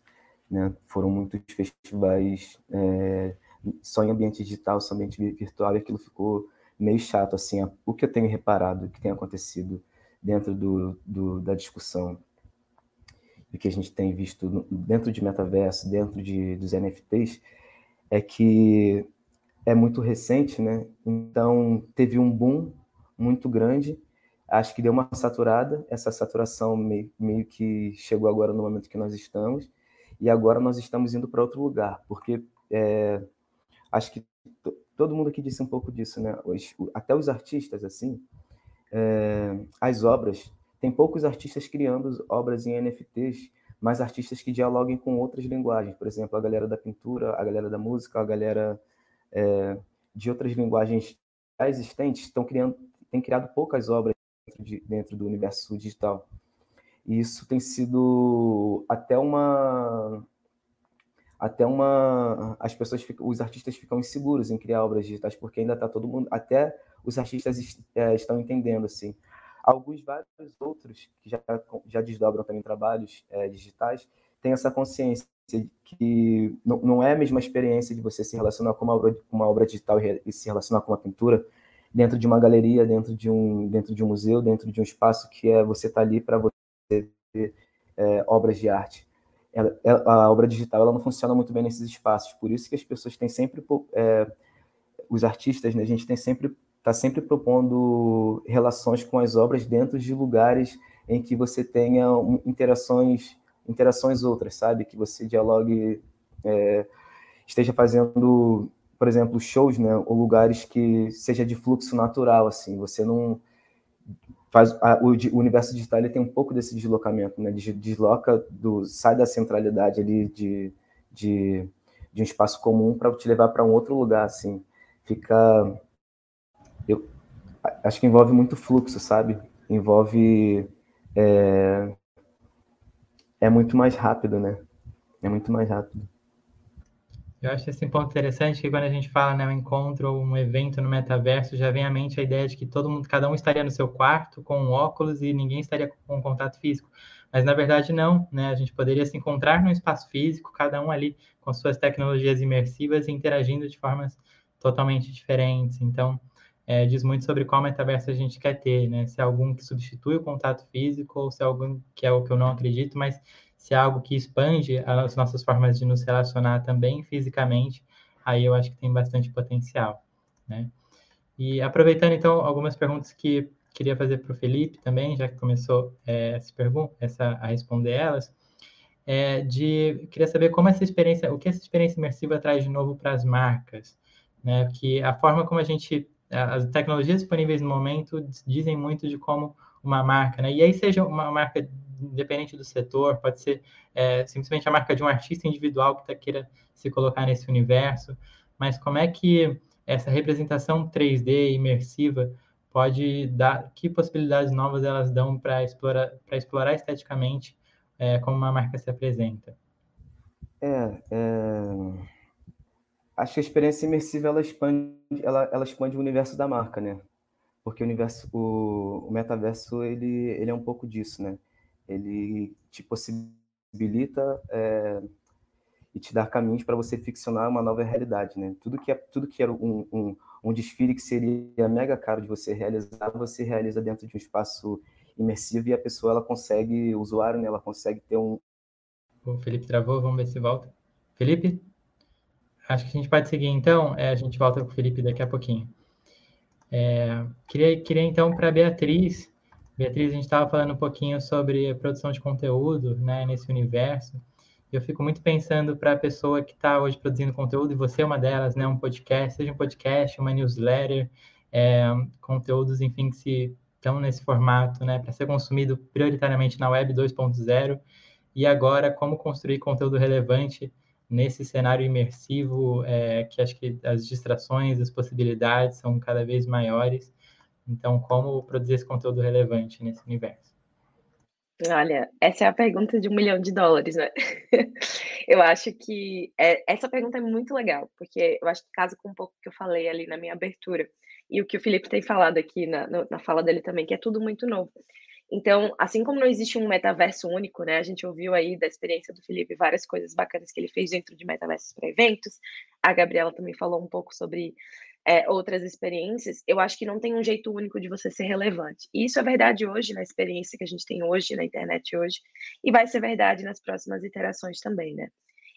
Speaker 4: né? Foram muitos festivais é, só em ambiente digital, só em ambiente virtual, e aquilo ficou meio chato, assim, o que eu tenho reparado, que tem acontecido dentro do, do da discussão e que a gente tem visto dentro de metaverso, dentro de, dos NFTs, é que é muito recente, né? Então teve um boom muito grande, acho que deu uma saturada, essa saturação meio, meio que chegou agora no momento que nós estamos, e agora nós estamos indo para outro lugar, porque é, acho que todo mundo aqui disse um pouco disso, né? Os, até os artistas, assim, é, as obras, tem poucos artistas criando obras em NFTs, mas artistas que dialoguem com outras linguagens, por exemplo, a galera da pintura, a galera da música, a galera é, de outras linguagens já existentes estão criando, têm criado poucas obras dentro, de, dentro do universo digital. E isso tem sido até uma até uma as pessoas os artistas ficam inseguros em criar obras digitais porque ainda está todo mundo até os artistas é, estão entendendo assim. Alguns vários outros que já já desdobram também trabalhos é, digitais têm essa consciência que não, não é a mesma experiência de você se relacionar com uma obra, uma obra digital e se relacionar com uma pintura dentro de uma galeria dentro de um dentro de um museu dentro de um espaço que é você está ali para você ver é, obras de arte a obra digital ela não funciona muito bem nesses espaços, por isso que as pessoas têm sempre, é, os artistas, né, a gente tem sempre, está sempre propondo relações com as obras dentro de lugares em que você tenha interações, interações outras, sabe, que você dialogue, é, esteja fazendo, por exemplo, shows, né, ou lugares que seja de fluxo natural, assim, você não faz a, o, o, universo digital ele tem um pouco desse deslocamento, né? Desloca do sai da centralidade ali de, de, de um espaço comum para te levar para um outro lugar, assim. Fica eu acho que envolve muito fluxo, sabe? Envolve é, é muito mais rápido, né? É muito mais rápido.
Speaker 2: Eu acho esse ponto interessante que quando a gente fala, né, um encontro ou um evento no metaverso, já vem à mente a ideia de que todo mundo, cada um estaria no seu quarto com um óculos e ninguém estaria com um contato físico. Mas na verdade não, né? A gente poderia se encontrar num espaço físico, cada um ali com suas tecnologias imersivas e interagindo de formas totalmente diferentes. Então, é, diz muito sobre qual metaverso a gente quer ter, né? Se é algum que substitui o contato físico ou se é algum que é o que eu não acredito, mas se é algo que expande as nossas formas de nos relacionar também fisicamente, aí eu acho que tem bastante potencial, né? E aproveitando, então, algumas perguntas que queria fazer para o Felipe também, já que começou é, essa pergunta, essa, a responder elas, é de, queria saber como essa experiência, o que essa experiência imersiva traz de novo para as marcas, né? Que a forma como a gente, as tecnologias disponíveis no momento dizem muito de como uma marca, né? E aí seja uma marca independente do setor, pode ser é, simplesmente a marca de um artista individual que tá, queira se colocar nesse universo, mas como é que essa representação 3D imersiva pode dar, que possibilidades novas elas dão para explorar, explorar esteticamente é, como uma marca se apresenta?
Speaker 4: É, é, acho que a experiência imersiva ela expande, ela, ela expande o universo da marca, né? Porque o universo, o, o metaverso ele, ele é um pouco disso, né? Ele te possibilita é, e te dá caminhos para você ficcionar uma nova realidade, né? Tudo que é tudo que era um, um, um, desfile que seria mega caro de você realizar, você realiza dentro de um espaço imersivo e a pessoa ela consegue, o usuário, né, ela consegue ter um
Speaker 2: o Felipe travou, vamos ver se volta. Felipe? Acho que a gente pode seguir então, é, a gente volta com o Felipe daqui a pouquinho. É, queria, queria então para a Beatriz Beatriz, a gente estava falando um pouquinho sobre a produção de conteúdo né, nesse universo. Eu fico muito pensando para a pessoa que está hoje produzindo conteúdo, e você é uma delas, né, um podcast, seja um podcast, uma newsletter, é, conteúdos, enfim, que estão nesse formato, né, para ser consumido prioritariamente na web 2.0, e agora como construir conteúdo relevante nesse cenário imersivo, é, que acho que as distrações, as possibilidades são cada vez maiores. Então, como produzir esse conteúdo relevante nesse universo?
Speaker 5: Olha, essa é a pergunta de um milhão de dólares, né? eu acho que é, essa pergunta é muito legal, porque eu acho que casa com um pouco que eu falei ali na minha abertura e o que o Felipe tem falado aqui na, na fala dele também, que é tudo muito novo. Então, assim como não existe um metaverso único, né? A gente ouviu aí da experiência do Felipe várias coisas bacanas que ele fez dentro de metaversos para eventos. A Gabriela também falou um pouco sobre é, outras experiências, eu acho que não tem um jeito único de você ser relevante. E isso é verdade hoje, na experiência que a gente tem hoje, na internet hoje, e vai ser verdade nas próximas iterações também, né?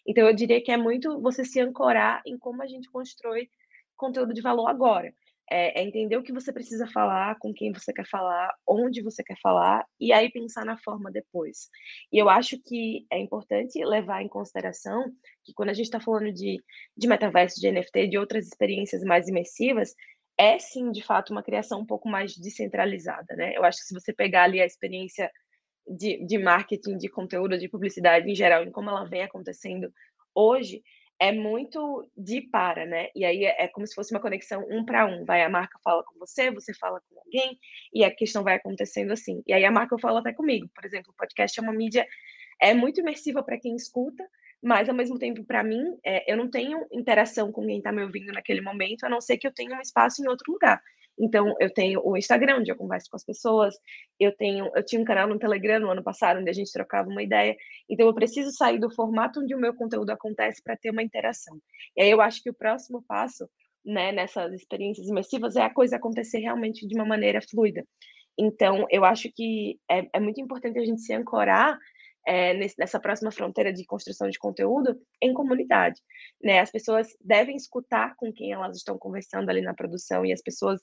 Speaker 5: Então, eu diria que é muito você se ancorar em como a gente constrói conteúdo de valor agora é, é, entender o que você precisa falar, com quem você quer falar, onde você quer falar, e aí pensar na forma depois. E eu acho que é importante levar em consideração que quando a gente está falando de, de metaverso, de NFT, de outras experiências mais imersivas, é sim, de fato, uma criação um pouco mais descentralizada, né? Eu acho que se você pegar ali a experiência de, de marketing, de conteúdo, de publicidade em geral, em como ela vem acontecendo hoje, é muito de para, né? E aí é, é como se fosse uma conexão um para um. Vai a marca fala com você, você fala com alguém, e a questão vai acontecendo assim. E aí a marca fala até comigo. Por exemplo, o podcast é uma mídia é muito imersiva para quem escuta, mas ao mesmo tempo, para mim, é, eu não tenho interação com quem está me ouvindo naquele momento, a não ser que eu tenha um espaço em outro lugar. Então, eu tenho o Instagram, onde eu converso com as pessoas, eu tenho, eu tinha um canal no Telegram no ano passado, onde a gente trocava uma ideia. Então, eu preciso sair do formato onde o meu conteúdo acontece para ter uma interação. E aí eu acho que o próximo passo, né, nessas experiências imersivas, é a coisa acontecer realmente de uma maneira fluida. Então, eu acho que é, é muito importante a gente se ancorar é, nessa próxima fronteira de construção de conteúdo em comunidade. Né? As pessoas devem escutar com quem elas estão conversando ali na produção e as pessoas,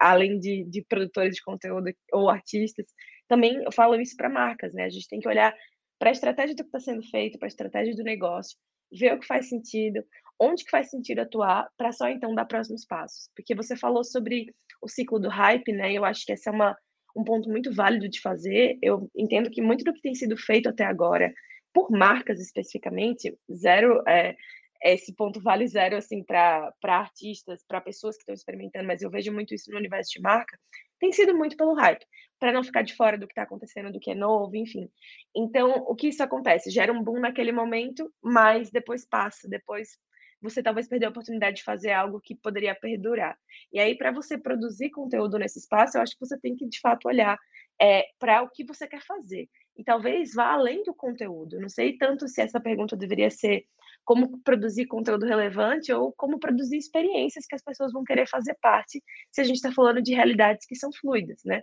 Speaker 5: além de, de produtores de conteúdo ou artistas, também eu falo isso para marcas. Né? A gente tem que olhar para a estratégia do que está sendo feito, para a estratégia do negócio, ver o que faz sentido, onde que faz sentido atuar, para só então dar próximos passos. Porque você falou sobre o ciclo do hype, né? Eu acho que essa é uma um ponto muito válido de fazer. Eu entendo que muito do que tem sido feito até agora, por marcas especificamente, zero é, esse ponto vale zero assim para artistas, para pessoas que estão experimentando, mas eu vejo muito isso no universo de marca, tem sido muito pelo hype, para não ficar de fora do que está acontecendo, do que é novo, enfim. Então, o que isso acontece? Gera um boom naquele momento, mas depois passa, depois você talvez perdeu a oportunidade de fazer algo que poderia perdurar. E aí, para você produzir conteúdo nesse espaço, eu acho que você tem que, de fato, olhar é, para o que você quer fazer. E talvez vá além do conteúdo. Não sei tanto se essa pergunta deveria ser como produzir conteúdo relevante ou como produzir experiências que as pessoas vão querer fazer parte, se a gente está falando de realidades que são fluidas, né?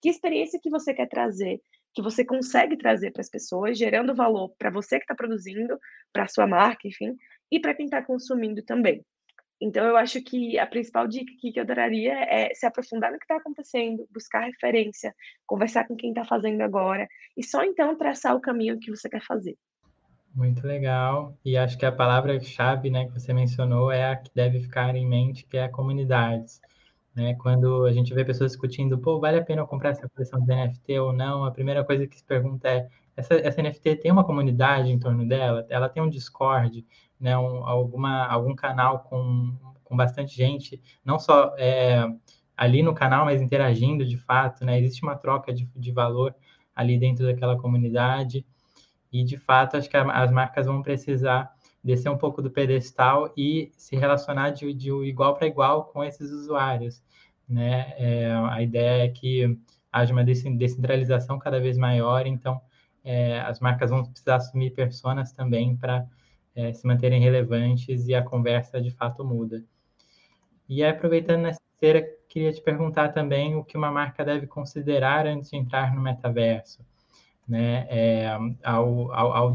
Speaker 5: Que experiência que você quer trazer, que você consegue trazer para as pessoas, gerando valor para você que está produzindo, para a sua marca, enfim, e para quem está consumindo também. Então, eu acho que a principal dica que eu daria é se aprofundar no que está acontecendo, buscar referência, conversar com quem está fazendo agora, e só então traçar o caminho que você quer fazer.
Speaker 2: Muito legal. E acho que a palavra-chave né, que você mencionou é a que deve ficar em mente, que é comunidades. Né? Quando a gente vê pessoas discutindo, pô, vale a pena eu comprar essa coleção de NFT ou não, a primeira coisa que se pergunta é, essa, essa NFT tem uma comunidade em torno dela? Ela tem um Discord? Né, um, alguma, algum canal com, com bastante gente, não só é, ali no canal, mas interagindo de fato, né? Existe uma troca de, de valor ali dentro daquela comunidade e de fato acho que as marcas vão precisar descer um pouco do pedestal e se relacionar de, de igual para igual com esses usuários, né? É, a ideia é que haja uma descentralização cada vez maior, então é, as marcas vão precisar assumir personas também para é, se manterem relevantes e a conversa de fato muda. E aproveitando nessa feira, queria te perguntar também o que uma marca deve considerar antes de entrar no metaverso, né? É, ao, ao, ao,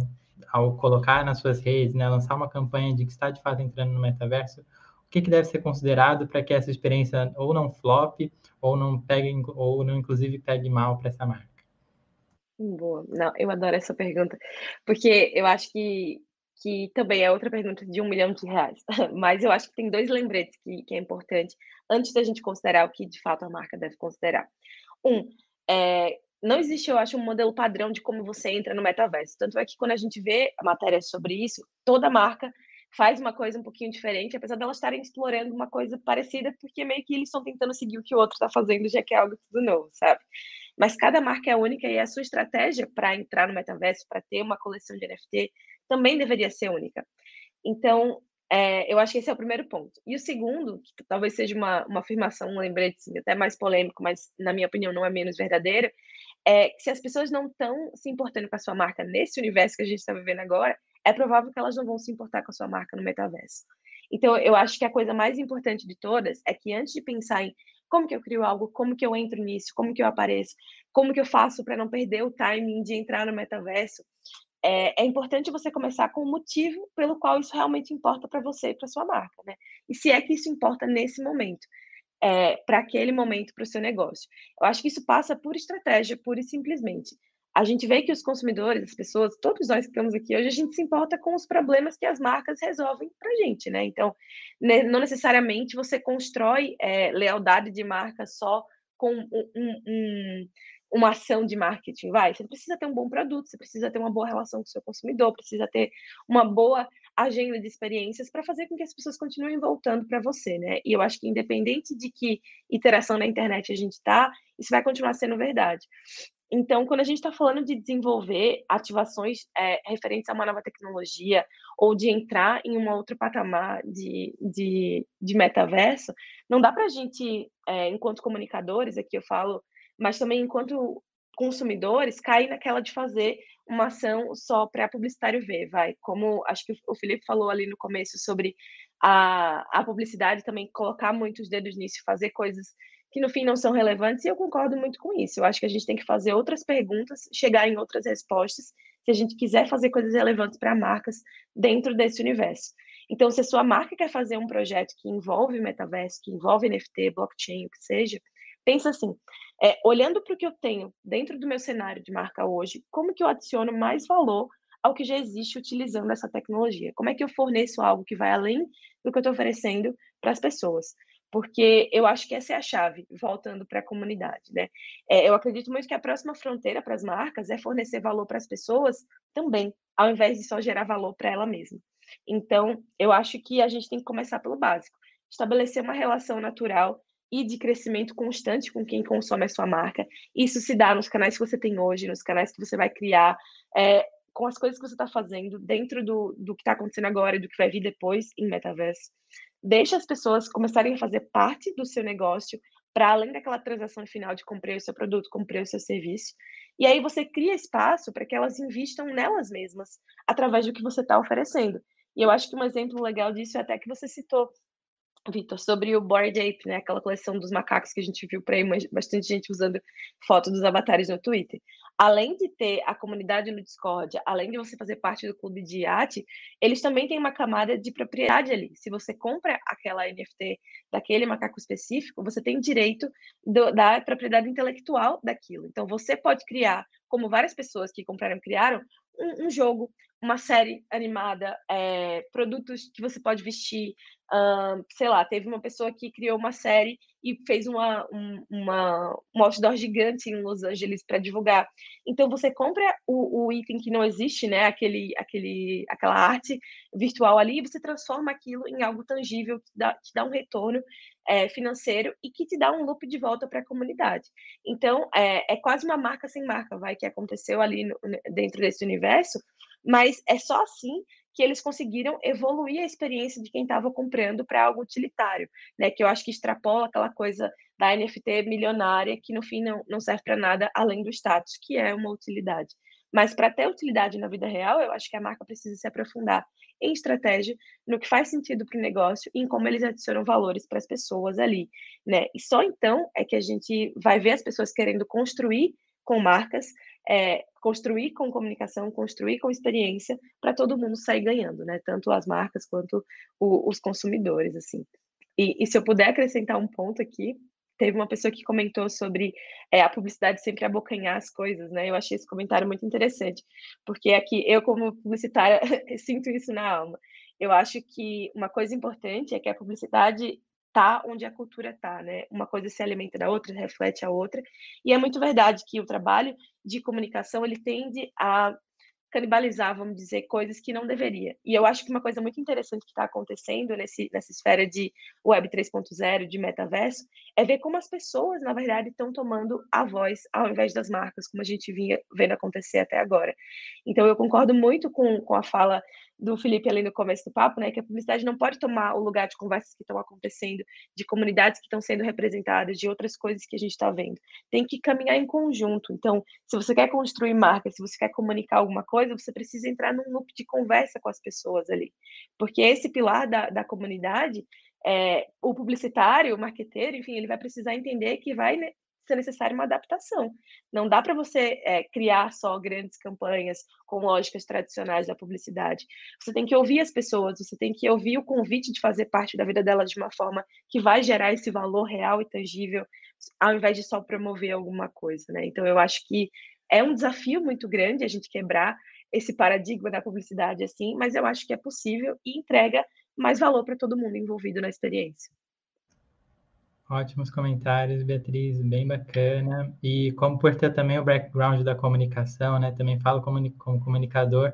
Speaker 2: ao, colocar nas suas redes, né, lançar uma campanha de que está de fato entrando no metaverso, o que, que deve ser considerado para que essa experiência ou não flop ou não pegue ou não inclusive pegue mal para essa marca?
Speaker 5: Boa, não, eu adoro essa pergunta, porque eu acho que que também é outra pergunta de um milhão de reais. Mas eu acho que tem dois lembretes que, que é importante antes da gente considerar o que de fato a marca deve considerar. Um, é, não existe, eu acho, um modelo padrão de como você entra no metaverso. Tanto é que quando a gente vê a matéria sobre isso, toda marca faz uma coisa um pouquinho diferente, apesar de elas estarem explorando uma coisa parecida, porque meio que eles estão tentando seguir o que o outro está fazendo, já que é algo tudo novo, sabe? Mas cada marca é única e a sua estratégia para entrar no metaverso, para ter uma coleção de NFT, também deveria ser única. Então, é, eu acho que esse é o primeiro ponto. E o segundo, que talvez seja uma, uma afirmação, um lembrete assim, até mais polêmico, mas na minha opinião não é menos verdadeiro, é que se as pessoas não estão se importando com a sua marca nesse universo que a gente está vivendo agora, é provável que elas não vão se importar com a sua marca no metaverso. Então, eu acho que a coisa mais importante de todas é que antes de pensar em como que eu crio algo, como que eu entro nisso, como que eu apareço, como que eu faço para não perder o timing de entrar no metaverso, é, é, importante você começar com o motivo pelo qual isso realmente importa para você e para sua marca, né? E se é que isso importa nesse momento, é, para aquele momento, para o seu negócio. Eu acho que isso passa por estratégia, pura e simplesmente. A gente vê que os consumidores, as pessoas, todos nós que estamos aqui hoje, a gente se importa com os problemas que as marcas resolvem para a gente, né? Então, não necessariamente você constrói é, lealdade de marca só com um, um, uma ação de marketing, vai? Você precisa ter um bom produto, você precisa ter uma boa relação com o seu consumidor, precisa ter uma boa agenda de experiências para fazer com que as pessoas continuem voltando para você, né? E eu acho que independente de que iteração na internet a gente está, isso vai continuar sendo verdade. Então, quando a gente está falando de desenvolver ativações é, referentes a uma nova tecnologia ou de entrar em um outro patamar de, de, de metaverso, não dá para a gente, é, enquanto comunicadores, aqui eu falo, mas também enquanto consumidores, cair naquela de fazer uma ação só para publicitário ver, vai. Como acho que o Felipe falou ali no começo sobre a, a publicidade também colocar muitos dedos nisso, fazer coisas que no fim não são relevantes, e eu concordo muito com isso. Eu acho que a gente tem que fazer outras perguntas, chegar em outras respostas, se a gente quiser fazer coisas relevantes para marcas dentro desse universo. Então, se a sua marca quer fazer um projeto que envolve metaverso, que envolve NFT, blockchain, o que seja, pensa assim, é, olhando para o que eu tenho dentro do meu cenário de marca hoje, como que eu adiciono mais valor ao que já existe utilizando essa tecnologia? Como é que eu forneço algo que vai além do que eu estou oferecendo para as pessoas? porque eu acho que essa é a chave, voltando para a comunidade, né? É, eu acredito muito que a próxima fronteira para as marcas é fornecer valor para as pessoas também, ao invés de só gerar valor para ela mesma. Então, eu acho que a gente tem que começar pelo básico, estabelecer uma relação natural e de crescimento constante com quem consome a sua marca. Isso se dá nos canais que você tem hoje, nos canais que você vai criar, é, com as coisas que você está fazendo dentro do, do que está acontecendo agora e do que vai vir depois em metaverso. Deixa as pessoas começarem a fazer parte do seu negócio para além daquela transação final de comprei o seu produto, comprei o seu serviço. E aí você cria espaço para que elas invistam nelas mesmas, através do que você está oferecendo. E eu acho que um exemplo legal disso é até que você citou Vitor, sobre o Bored Ape, né? Aquela coleção dos macacos que a gente viu por aí, bastante gente usando foto dos avatares no Twitter. Além de ter a comunidade no Discord, além de você fazer parte do clube de iate, eles também têm uma camada de propriedade ali. Se você compra aquela NFT daquele macaco específico, você tem direito do, da propriedade intelectual daquilo. Então, você pode criar, como várias pessoas que compraram criaram, um, um jogo, uma série animada, é, produtos que você pode vestir, uh, sei lá, teve uma pessoa que criou uma série e fez uma, um, uma, um outdoor gigante em Los Angeles para divulgar. Então você compra o, o, item que não existe, né? Aquele, aquele, aquela arte virtual ali, e você transforma aquilo em algo tangível que dá, te dá um retorno é, financeiro e que te dá um loop de volta para a comunidade. Então é, é quase uma marca sem marca, vai que aconteceu ali no, dentro desse universo, mas é só assim que eles conseguiram evoluir a experiência de quem estava comprando para algo utilitário, né? Que eu acho que extrapola aquela coisa da NFT milionária que no fim não, não serve para nada além do status, que é uma utilidade. Mas para ter utilidade na vida real, eu acho que a marca precisa se aprofundar em estratégia, no que faz sentido para o negócio e em como eles adicionam valores para as pessoas ali, né? E só então é que a gente vai ver as pessoas querendo construir com marcas, é, construir com comunicação, construir com experiência, para todo mundo sair ganhando, né? Tanto as marcas quanto o, os consumidores, assim. E, e, se eu puder acrescentar um ponto aqui, teve uma pessoa que comentou sobre é, a publicidade sempre abocanhar as coisas, né? Eu achei esse comentário muito interessante, porque aqui eu, como publicitária, sinto isso na alma. Eu acho que uma coisa importante é que a publicidade tá onde a cultura tá, né? Uma coisa se alimenta da outra, reflete a outra. E é muito verdade que o trabalho de comunicação ele tende a canibalizar, vamos dizer, coisas que não deveria. E eu acho que uma coisa muito interessante que está acontecendo nesse, nessa esfera de Web 3.0, de metaverso, é ver como as pessoas, na verdade, estão tomando a voz ao invés das marcas, como a gente vinha vendo acontecer até agora. Então, eu concordo muito com, com a fala do Felipe ali no começo do papo, né, que a publicidade não pode tomar o lugar de conversas que estão acontecendo, de comunidades que estão sendo representadas, de outras coisas que a gente está vendo. Tem que caminhar em conjunto. Então, se você quer construir marca, se você quer comunicar alguma coisa, você precisa entrar num loop de conversa com as pessoas ali. Porque esse pilar da, da comunidade, é, o publicitário, o marqueteiro, enfim, ele vai precisar entender que vai né, ser necessária uma adaptação. Não dá para você é, criar só grandes campanhas com lógicas tradicionais da publicidade. Você tem que ouvir as pessoas, você tem que ouvir o convite de fazer parte da vida delas de uma forma que vai gerar esse valor real e tangível, ao invés de só promover alguma coisa, né? Então eu acho que é um desafio muito grande a gente quebrar esse paradigma da publicidade assim, mas eu acho que é possível e entrega mais valor para todo mundo envolvido na experiência.
Speaker 2: Ótimos comentários, Beatriz, bem bacana. E como por ter também o background da comunicação, né? Também falo como, como comunicador,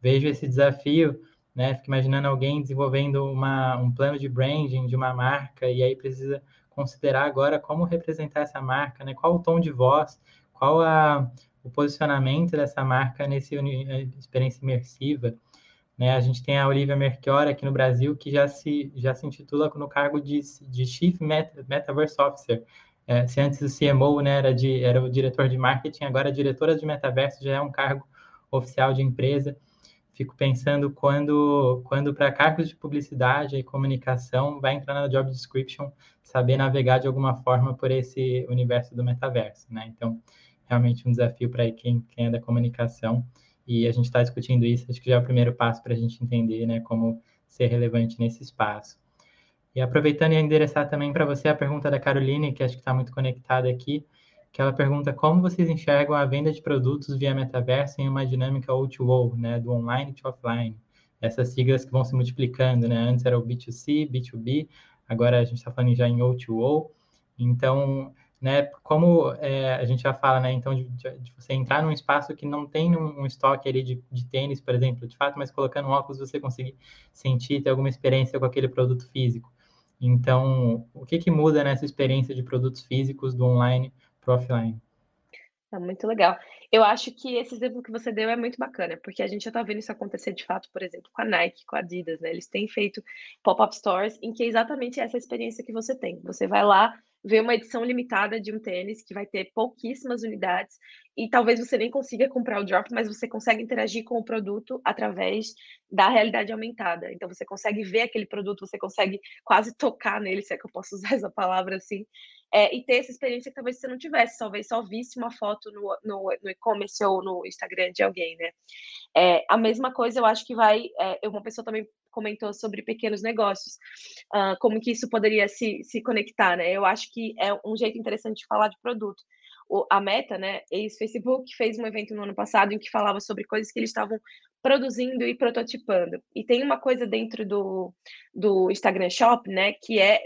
Speaker 2: vejo esse desafio, né? Fico imaginando alguém desenvolvendo uma, um plano de branding de uma marca e aí precisa considerar agora como representar essa marca, né? Qual o tom de voz, qual a, o posicionamento dessa marca nesse experiência imersiva. Né? A gente tem a Olivia Merchior aqui no Brasil, que já se, já se intitula no cargo de, de Chief Meta, Metaverse Officer. É, se antes o CMO né, era, de, era o diretor de marketing, agora a diretora de metaverso já é um cargo oficial de empresa. Fico pensando quando, quando para cargos de publicidade e comunicação vai entrar na job description, saber navegar de alguma forma por esse universo do metaverso. Né? Então, realmente um desafio para quem, quem é da comunicação e a gente está discutindo isso, acho que já é o primeiro passo para a gente entender né, como ser relevante nesse espaço. E aproveitando e endereçar também para você a pergunta da Caroline, que acho que está muito conectada aqui, que ela pergunta como vocês enxergam a venda de produtos via metaverso em uma dinâmica O2O, né, do online to offline. Essas siglas que vão se multiplicando, né? Antes era o B2C, B2B, agora a gente está falando já em O2O. Então, né? Como é, a gente já fala, né? Então, de, de, você entrar num espaço que não tem um, um estoque ali de, de, tênis, por exemplo, de fato, mas colocando um óculos você conseguir sentir, ter alguma experiência com aquele produto físico. Então, o que, que muda nessa experiência de produtos físicos do online para o offline?
Speaker 5: É muito legal. Eu acho que esse exemplo que você deu é muito bacana, porque a gente já está vendo isso acontecer de fato, por exemplo, com a Nike, com a Adidas, né? Eles têm feito pop-up stores em que é exatamente essa experiência que você tem. Você vai lá, ver uma edição limitada de um tênis que vai ter pouquíssimas unidades e talvez você nem consiga comprar o drop, mas você consegue interagir com o produto através da realidade aumentada. Então você consegue ver aquele produto, você consegue quase tocar nele, se é que eu posso usar essa palavra assim, é, e ter essa experiência que talvez você não tivesse, talvez só visse uma foto no, no, no e-commerce ou no Instagram de alguém, né? É, a mesma coisa eu acho que vai. É, uma pessoa também comentou sobre pequenos negócios, uh, como que isso poderia se, se conectar, né? Eu acho que é um jeito interessante de falar de produto. O, a Meta, né, ex-Facebook, fez um evento no ano passado em que falava sobre coisas que eles estavam produzindo e prototipando. E tem uma coisa dentro do, do Instagram Shop, né, que é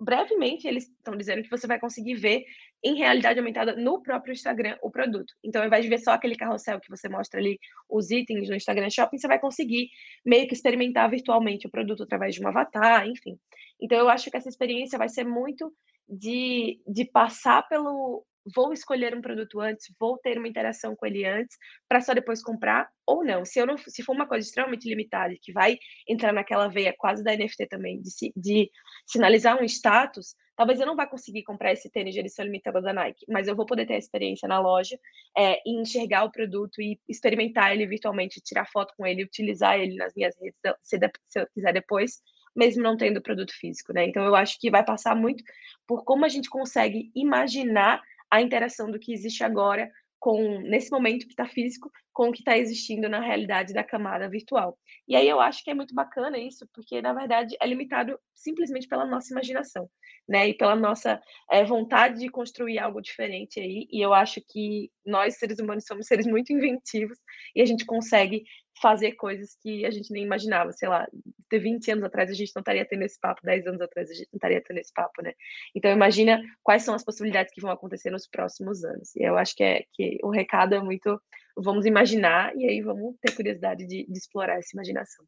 Speaker 5: brevemente eles estão dizendo que você vai conseguir ver em realidade aumentada no próprio Instagram o produto. Então, ao invés de ver só aquele carrossel que você mostra ali os itens no Instagram Shopping, você vai conseguir meio que experimentar virtualmente o produto através de um avatar, enfim. Então, eu acho que essa experiência vai ser muito de, de passar pelo vou escolher um produto antes, vou ter uma interação com ele antes, para só depois comprar ou não. Se eu não, se for uma coisa extremamente limitada, que vai entrar naquela veia quase da NFT também, de, de sinalizar um status, talvez eu não vá conseguir comprar esse tênis de edição limitada da Nike, mas eu vou poder ter a experiência na loja é, e enxergar o produto e experimentar ele virtualmente, tirar foto com ele, utilizar ele nas minhas redes, se, se eu quiser depois mesmo não tendo produto físico, né? Então eu acho que vai passar muito por como a gente consegue imaginar a interação do que existe agora com nesse momento que está físico com o que está existindo na realidade da camada virtual. E aí eu acho que é muito bacana isso, porque na verdade é limitado simplesmente pela nossa imaginação, né? E pela nossa é, vontade de construir algo diferente aí. E eu acho que nós seres humanos somos seres muito inventivos e a gente consegue fazer coisas que a gente nem imaginava, sei lá, ter 20 anos atrás a gente não estaria tendo esse papo, 10 anos atrás a gente não estaria tendo esse papo, né? Então imagina quais são as possibilidades que vão acontecer nos próximos anos. E eu acho que é que o recado é muito vamos imaginar e aí vamos ter curiosidade de, de explorar essa imaginação.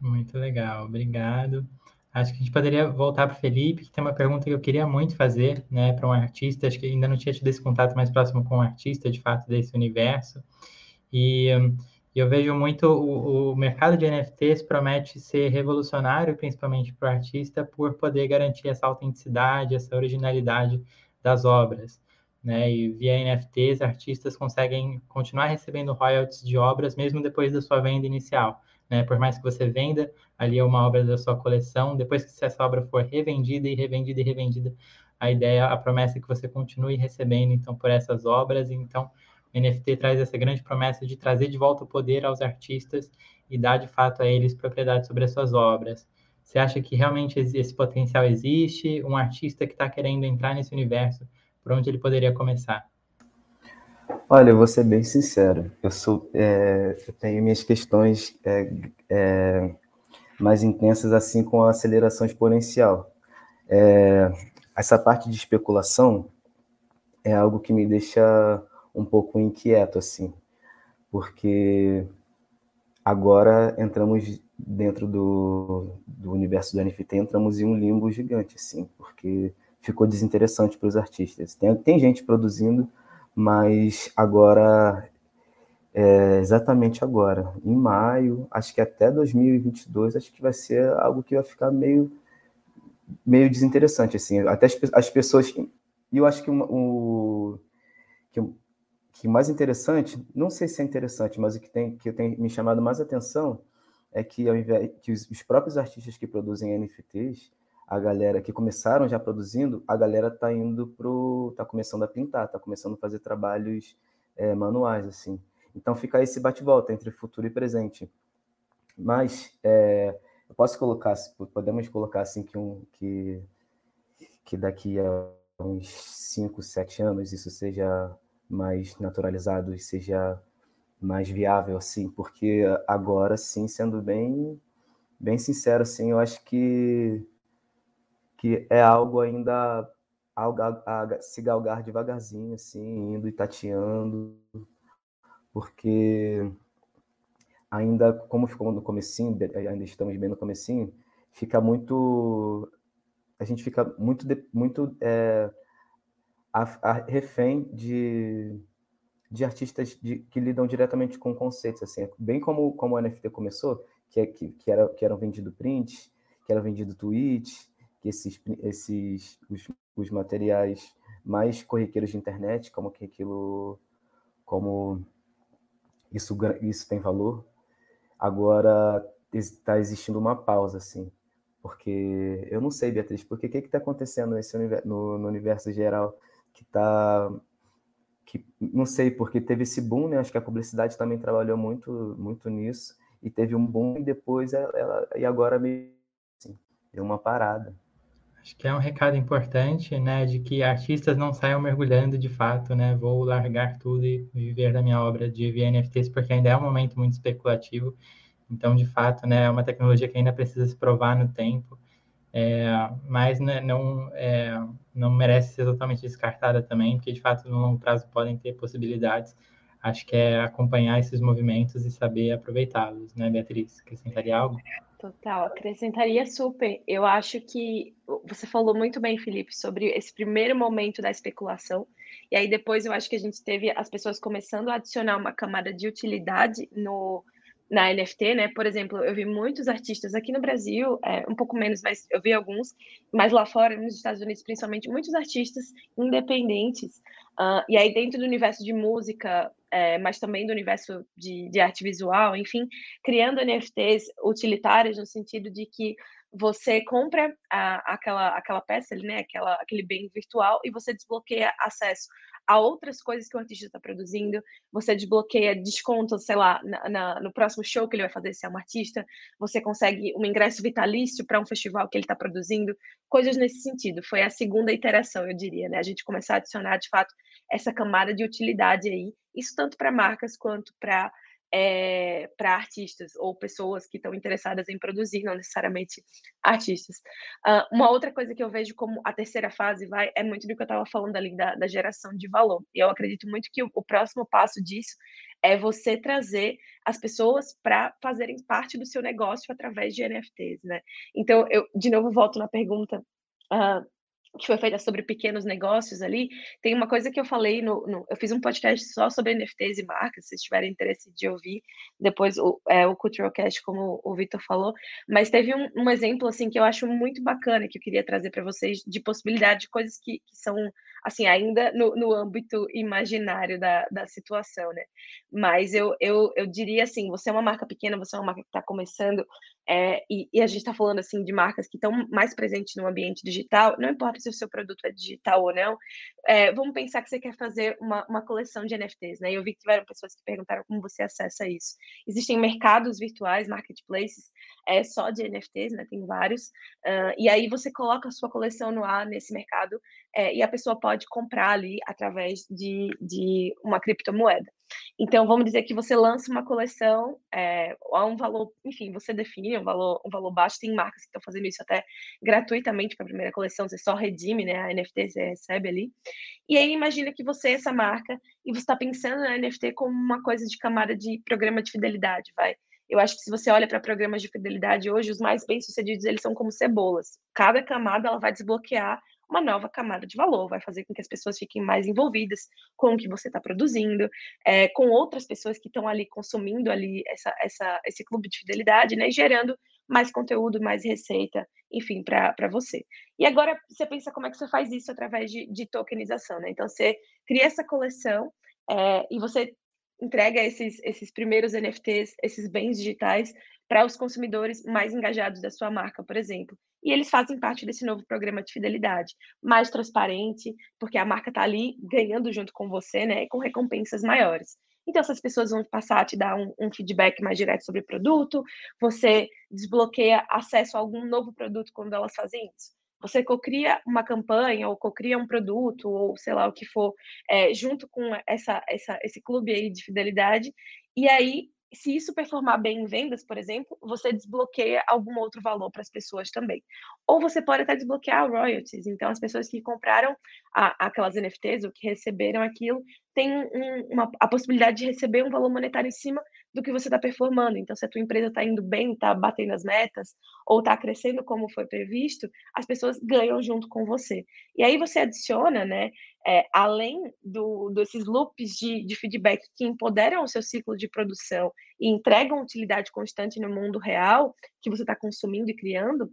Speaker 2: Muito legal, obrigado. Acho que a gente poderia voltar para o Felipe, que tem uma pergunta que eu queria muito fazer, né, para um artista. Acho que ainda não tinha tido esse contato mais próximo com um artista, de fato, desse universo. E um, eu vejo muito o, o, mercado de NFTs promete ser revolucionário, principalmente para o artista, por poder garantir essa autenticidade, essa originalidade das obras. Né? E via NFTs, artistas conseguem continuar recebendo royalties de obras mesmo depois da sua venda inicial. Né? Por mais que você venda ali uma obra da sua coleção, depois que essa obra for revendida e revendida e revendida, a ideia, a promessa é que você continue recebendo então por essas obras. Então, NFT traz essa grande promessa de trazer de volta o poder aos artistas e dar de fato a eles propriedade sobre as suas obras. Você acha que realmente esse potencial existe? Um artista que está querendo entrar nesse universo, por onde ele poderia começar?
Speaker 4: Olha, eu vou ser bem sincero. Eu sou, é, eu tenho minhas questões é, é, mais intensas assim com a aceleração exponencial. É, essa parte de especulação é algo que me deixa um pouco inquieto, assim, porque agora entramos dentro do, do universo do NFT, entramos em um limbo gigante, assim, porque ficou desinteressante para os artistas. Tem, tem gente produzindo, mas agora, é, exatamente agora, em maio, acho que até 2022, acho que vai ser algo que vai ficar meio, meio desinteressante, assim, até as, as pessoas... E eu acho que o, que que mais interessante, não sei se é interessante, mas o que tem que tem me chamado mais atenção é que ao invés que os, os próprios artistas que produzem NFTs, a galera que começaram já produzindo, a galera tá indo pro, tá começando a pintar, tá começando a fazer trabalhos é, manuais assim. Então fica esse bate-volta entre futuro e presente. Mas é, eu posso colocar, podemos colocar assim que um que que daqui a uns 5, 7 anos isso seja mais naturalizado e seja mais viável, assim, porque agora, sim, sendo bem, bem sincero, assim, eu acho que, que é algo ainda a se galgar devagarzinho, assim, indo e tateando, porque ainda, como ficou no comecinho, ainda estamos bem no comecinho, fica muito, a gente fica muito, muito é, a, a refém de, de artistas de, que lidam diretamente com conceitos, assim, bem como, como o NFT começou, que, é, que, que, era, que eram vendido prints, que eram vendido tweets, que esses, esses os, os materiais mais corriqueiros de internet, como que aquilo, como isso, isso tem valor, agora está existindo uma pausa, assim, porque eu não sei, Beatriz, porque o que está acontecendo nesse no, no universo geral que está que não sei porque teve esse boom, né? Acho que a publicidade também trabalhou muito muito nisso e teve um boom e depois ela, ela e agora meio assim, deu uma parada.
Speaker 2: Acho que é um recado importante, né, de que artistas não saiam mergulhando de fato, né? Vou largar tudo e viver da minha obra de NFTs porque ainda é um momento muito especulativo. Então, de fato, né, é uma tecnologia que ainda precisa se provar no tempo é, mas né, não, é, não merece ser totalmente descartada também, porque de fato no longo prazo podem ter possibilidades. Acho que é acompanhar esses movimentos e saber aproveitá-los, né, Beatriz? Acrescentaria algo?
Speaker 5: Total, acrescentaria super. Eu acho que você falou muito bem, Felipe, sobre esse primeiro momento da especulação. E aí depois eu acho que a gente teve as pessoas começando a adicionar uma camada de utilidade no, na NFT, né? Por exemplo, eu vi muitos artistas aqui no Brasil, é, um pouco menos, mas eu vi alguns, mas lá fora, nos Estados Unidos principalmente, muitos artistas independentes. Uh, e aí, dentro do universo de música, é, mas também do universo de, de arte visual, enfim, criando NFTs utilitários no sentido de que você compra a, aquela, aquela peça, né, aquela, aquele bem virtual e você desbloqueia acesso a outras coisas que o artista está produzindo, você desbloqueia descontos, sei lá, na, na, no próximo show que ele vai fazer se é um artista, você consegue um ingresso vitalício para um festival que ele está produzindo, coisas nesse sentido. Foi a segunda iteração, eu diria, né? A gente começar a adicionar, de fato, essa camada de utilidade aí, isso tanto para marcas quanto para é, para artistas ou pessoas que estão interessadas em produzir, não necessariamente artistas. Uh, uma outra coisa que eu vejo como a terceira fase vai é muito do que eu estava falando ali da, da, geração de valor. E eu acredito muito que o, o próximo passo disso é você trazer as pessoas para fazerem parte do seu negócio através de NFTs, né? Então, eu de novo volto na pergunta. Uh, que foi feita sobre pequenos negócios ali, tem uma coisa que eu falei no, no, eu fiz um podcast só sobre NFTs e marcas, se tiverem interesse de ouvir, depois o, é, o Culturalcast, como o Vitor falou, mas teve um, um, exemplo, assim, que eu acho muito bacana, que eu queria trazer para vocês, de possibilidade de coisas que, que são, assim, ainda no, no âmbito imaginário da, da situação, né, mas eu, eu, eu diria assim, você é uma marca pequena, você é uma marca que está começando, é, e, e, a gente está falando, assim, de marcas que estão mais presentes no ambiente digital, não importa se o seu produto é digital ou não, é, vamos pensar que você quer fazer uma, uma coleção de NFTs, né? Eu vi que tiveram pessoas que perguntaram como você acessa isso. Existem mercados virtuais, marketplaces, é, só de NFTs, né? Tem vários. Uh, e aí você coloca a sua coleção no ar nesse mercado é, e a pessoa pode comprar ali através de, de uma criptomoeda. Então, vamos dizer que você lança uma coleção é, a um valor, enfim, você define um valor, um valor baixo. Tem marcas que estão fazendo isso até gratuitamente para a primeira coleção, você só redime, né? A NFT você recebe ali. E aí, imagina que você é essa marca e você está pensando na NFT como uma coisa de camada de programa de fidelidade, vai. Eu acho que se você olha para programas de fidelidade hoje, os mais bem-sucedidos, eles são como cebolas. Cada camada ela vai desbloquear uma nova camada de valor, vai fazer com que as pessoas fiquem mais envolvidas com o que você está produzindo, é, com outras pessoas que estão ali consumindo ali essa, essa, esse clube de fidelidade, né, gerando mais conteúdo, mais receita, enfim, para você. E agora você pensa como é que você faz isso através de, de tokenização, né? Então você cria essa coleção é, e você entrega esses, esses primeiros NFTs, esses bens digitais, para os consumidores mais engajados da sua marca, por exemplo. E eles fazem parte desse novo programa de fidelidade, mais transparente, porque a marca está ali ganhando junto com você, né, com recompensas maiores. Então, essas pessoas vão passar a te dar um, um, feedback mais direto sobre o produto, você desbloqueia acesso a algum novo produto quando elas fazem isso. Você cocria uma campanha ou cocria um produto ou sei lá o que for, é, junto com essa, essa, esse clube aí de fidelidade, e aí se isso performar bem em vendas, por exemplo, você desbloqueia algum outro valor para as pessoas também. Ou você pode até desbloquear royalties. Então, as pessoas que compraram a, aquelas NFTs ou que receberam aquilo têm um, uma, a possibilidade de receber um valor monetário em cima do que você está performando. Então, se a tua empresa está indo bem, está batendo as metas, ou está crescendo como foi previsto, as pessoas ganham junto com você. E aí você adiciona, né, é, além do, desses loops de, de feedback que empoderam o seu ciclo de produção e entregam utilidade constante no mundo real que você está consumindo e criando,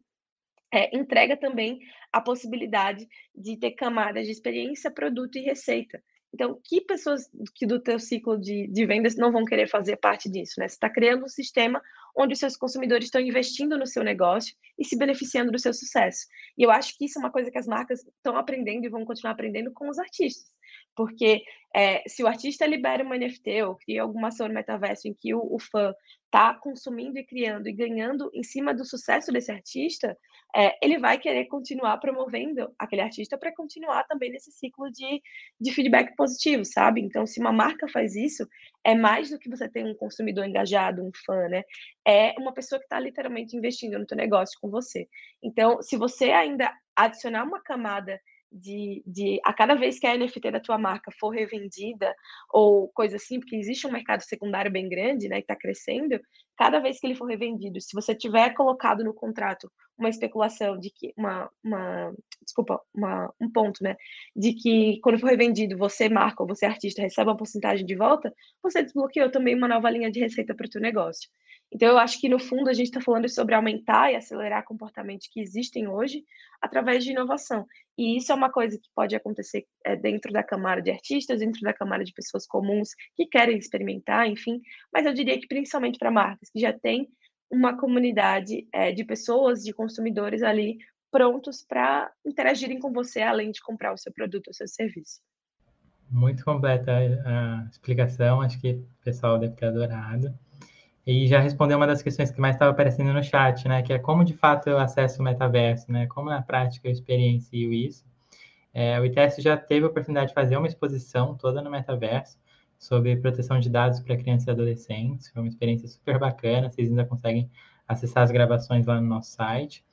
Speaker 5: é, entrega também a possibilidade de ter camadas de experiência, produto e receita. Então, que pessoas que do teu ciclo de, de vendas não vão querer fazer parte disso, né? Você está criando um sistema onde os seus consumidores estão investindo no seu negócio e se beneficiando do seu sucesso. E eu acho que isso é uma coisa que as marcas estão aprendendo e vão continuar aprendendo com os artistas. Porque é, se o artista libera uma NFT ou cria alguma ação no metaverso em que o, o fã está consumindo e criando e ganhando em cima do sucesso desse artista, é, ele vai querer continuar promovendo aquele artista para continuar também nesse ciclo de, de feedback positivo, sabe? Então, se uma marca faz isso, é mais do que você ter um consumidor engajado, um fã, né? É uma pessoa que está literalmente investindo no teu negócio com você. Então, se você ainda adicionar uma camada de, de a cada vez que a NFT da tua marca for revendida ou coisa assim, porque existe um mercado secundário bem grande, né, que está crescendo, cada vez que ele for revendido, se você tiver colocado no contrato uma especulação de que uma, uma desculpa, uma, um ponto, né, de que quando for revendido você marca ou você artista recebe uma porcentagem de volta, você desbloqueou também uma nova linha de receita para o teu negócio. Então, eu acho que, no fundo, a gente está falando sobre aumentar e acelerar comportamentos que existem hoje através de inovação. E isso é uma coisa que pode acontecer é, dentro da camada de artistas, dentro da camada de pessoas comuns que querem experimentar, enfim. Mas eu diria que, principalmente para marcas que já têm uma comunidade é, de pessoas, de consumidores ali prontos para interagirem com você, além de comprar o seu produto, o seu serviço.
Speaker 2: Muito completa a explicação, acho que o pessoal deve ter adorado. E já respondeu uma das questões que mais estava aparecendo no chat, né? Que é como de fato eu acesso o metaverso, né? Como na prática eu experiencio isso. É, o ITS já teve a oportunidade de fazer uma exposição toda no metaverso sobre proteção de dados para crianças e adolescentes. Foi uma experiência super bacana. Vocês ainda conseguem acessar as gravações lá no nosso site.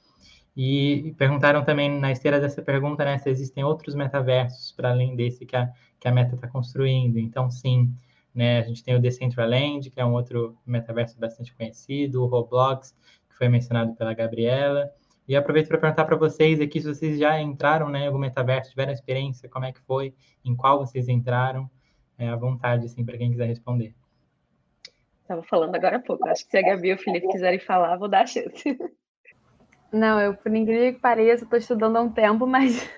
Speaker 2: E perguntaram também na esteira dessa pergunta, né, se existem outros metaversos para além desse que a, que a Meta está construindo. Então, sim, né? A gente tem o Decentraland, que é um outro metaverso bastante conhecido, o Roblox, que foi mencionado pela Gabriela. E aproveito para perguntar para vocês aqui se vocês já entraram né, em algum metaverso, tiveram experiência, como é que foi, em qual vocês entraram. É à vontade, assim, para quem quiser responder.
Speaker 5: Estava falando agora há pouco. Acho que se a Gabi e o Felipe quiserem falar, vou dar a chance.
Speaker 3: Não, eu, por incrível que pareça, estou estudando há um tempo, mas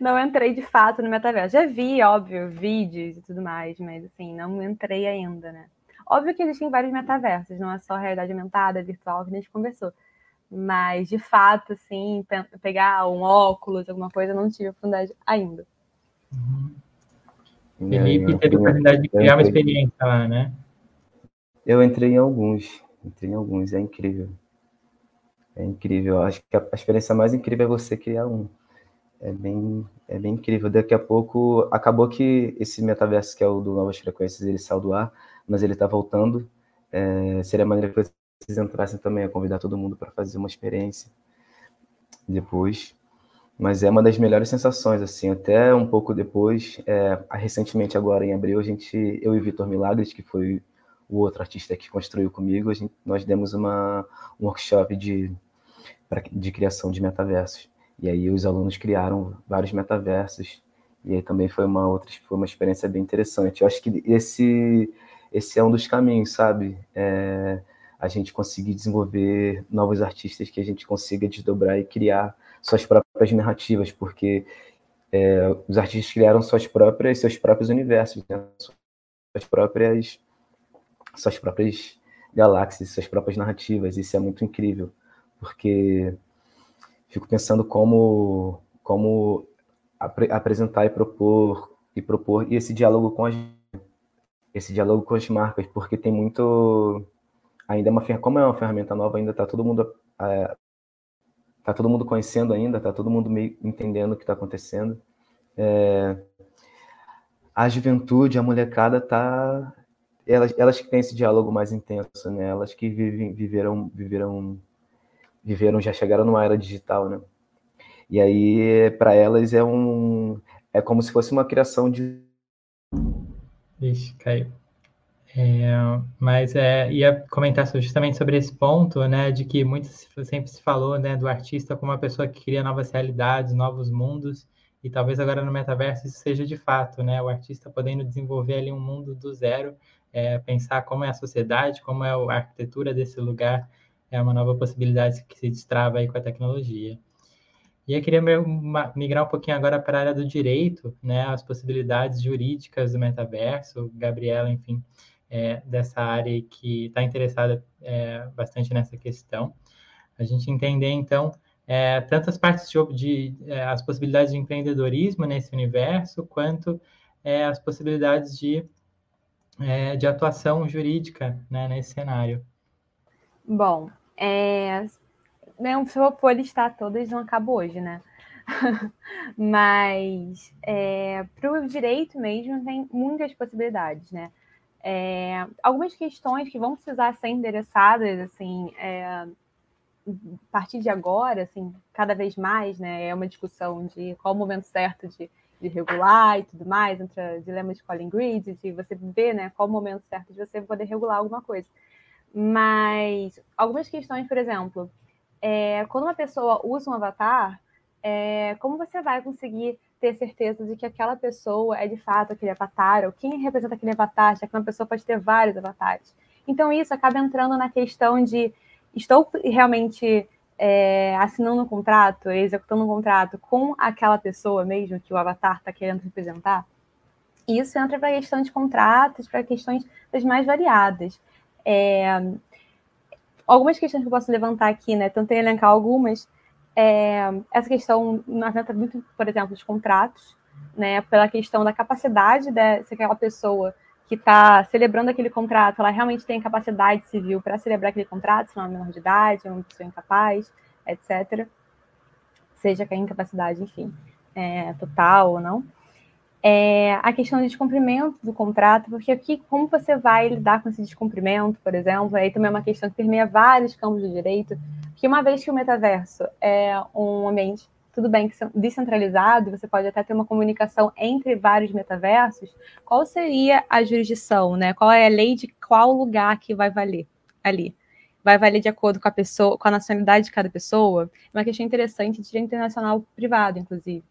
Speaker 3: não entrei de fato no metaverso. Já vi, óbvio, vídeos e tudo mais, mas assim, não entrei ainda, né? Óbvio que existem vários metaversos, não é só realidade aumentada, virtual, que a gente conversou. Mas, de fato, assim, pegar um óculos, alguma coisa, não tive oportunidade ainda.
Speaker 2: Uhum. Felipe teve a oportunidade de criar uma experiência lá, né?
Speaker 4: Eu entrei em alguns, entrei em alguns, é incrível. É incrível. Acho que a experiência mais incrível é você criar um. É bem, é bem incrível. Daqui a pouco, acabou que esse metaverso, que é o do Novas Frequências, ele saiu do ar, mas ele está voltando. É, seria maneira que vocês entrassem também, a convidar todo mundo para fazer uma experiência depois. Mas é uma das melhores sensações, assim, até um pouco depois, é, recentemente agora em abril, a gente, eu e Vitor Milagres, que foi o outro artista que construiu comigo, gente, nós demos uma, um workshop de, de criação de metaversos. E aí os alunos criaram vários metaversos, e aí também foi uma outra, foi uma experiência bem interessante. Eu acho que esse, esse é um dos caminhos, sabe? É, a gente conseguir desenvolver novos artistas que a gente consiga desdobrar e criar suas próprias narrativas, porque é, os artistas criaram suas próprias, seus próprios universos, né? suas próprias, suas próprias galáxias, suas próprias narrativas. Isso é muito incrível, porque fico pensando como, como ap apresentar e propor e propor e esse diálogo com as esse diálogo com as marcas, porque tem muito ainda é uma como é uma ferramenta nova, ainda está todo mundo é, tá todo mundo conhecendo ainda, está todo mundo meio entendendo o que está acontecendo. É, a juventude, a molecada tá elas, elas que têm esse diálogo mais intenso, né? Elas que vivem, viveram, viveram, viveram, já chegaram numa era digital, né? E aí, para elas é um, é como se fosse uma criação de.
Speaker 2: Ixi, caiu. É, mas é, ia comentar justamente sobre esse ponto, né, de que muito sempre se falou, né, do artista como uma pessoa que cria novas realidades, novos mundos, e talvez agora no metaverso isso seja de fato, né, o artista podendo desenvolver ali um mundo do zero, é, pensar como é a sociedade, como é a arquitetura desse lugar, é uma nova possibilidade que se destrava aí com a tecnologia. E eu queria migrar um pouquinho agora para a área do direito, né, as possibilidades jurídicas do metaverso, Gabriela, enfim, é, dessa área que está interessada é, bastante nessa questão. A gente entender, então, é, tanto as partes de, de é, as possibilidades de empreendedorismo nesse universo, quanto é, as possibilidades de, é, de atuação jurídica né, nesse cenário.
Speaker 3: Bom, é, não, se eu for listar todas, não acabo hoje, né? Mas é, para o direito mesmo tem muitas possibilidades, né? É, algumas questões que vão precisar ser endereçadas, assim, é, a partir de agora, assim, cada vez mais, né, é uma discussão de qual o momento certo de, de regular e tudo mais, entre o dilema de Colin Grid, de você ver, né, qual o momento certo de você poder regular alguma coisa. Mas algumas questões, por exemplo, é, quando uma pessoa usa um avatar, é, como você vai conseguir ter certeza de que aquela pessoa é de fato aquele avatar, ou quem representa aquele avatar, já que uma pessoa pode ter vários avatares. Então, isso acaba entrando na questão de estou realmente é, assinando um contrato, executando um contrato com aquela pessoa mesmo que o avatar está querendo representar. Isso entra para a questão de contratos, para questões das mais variadas. É, algumas questões que eu posso levantar aqui, né? Tentei elencar algumas, é, essa questão entra muito, por exemplo, dos contratos, né, pela questão da capacidade de se aquela pessoa que está celebrando aquele contrato, ela realmente tem capacidade civil para celebrar aquele contrato, se não é uma menor de idade, é uma pessoa incapaz, etc. Seja que a incapacidade, enfim, é, total ou não. É, a questão de descumprimento do contrato, porque aqui, como você vai lidar com esse descumprimento, por exemplo, aí também é uma questão que permeia vários campos do direito, que uma vez que o metaverso é um ambiente, tudo bem que descentralizado, você pode até ter uma comunicação entre vários metaversos, qual seria a jurisdição, né? Qual é a lei de qual lugar que vai valer ali? Vai valer de acordo com a pessoa, com a nacionalidade de cada pessoa? É uma questão interessante de direito internacional privado, inclusive.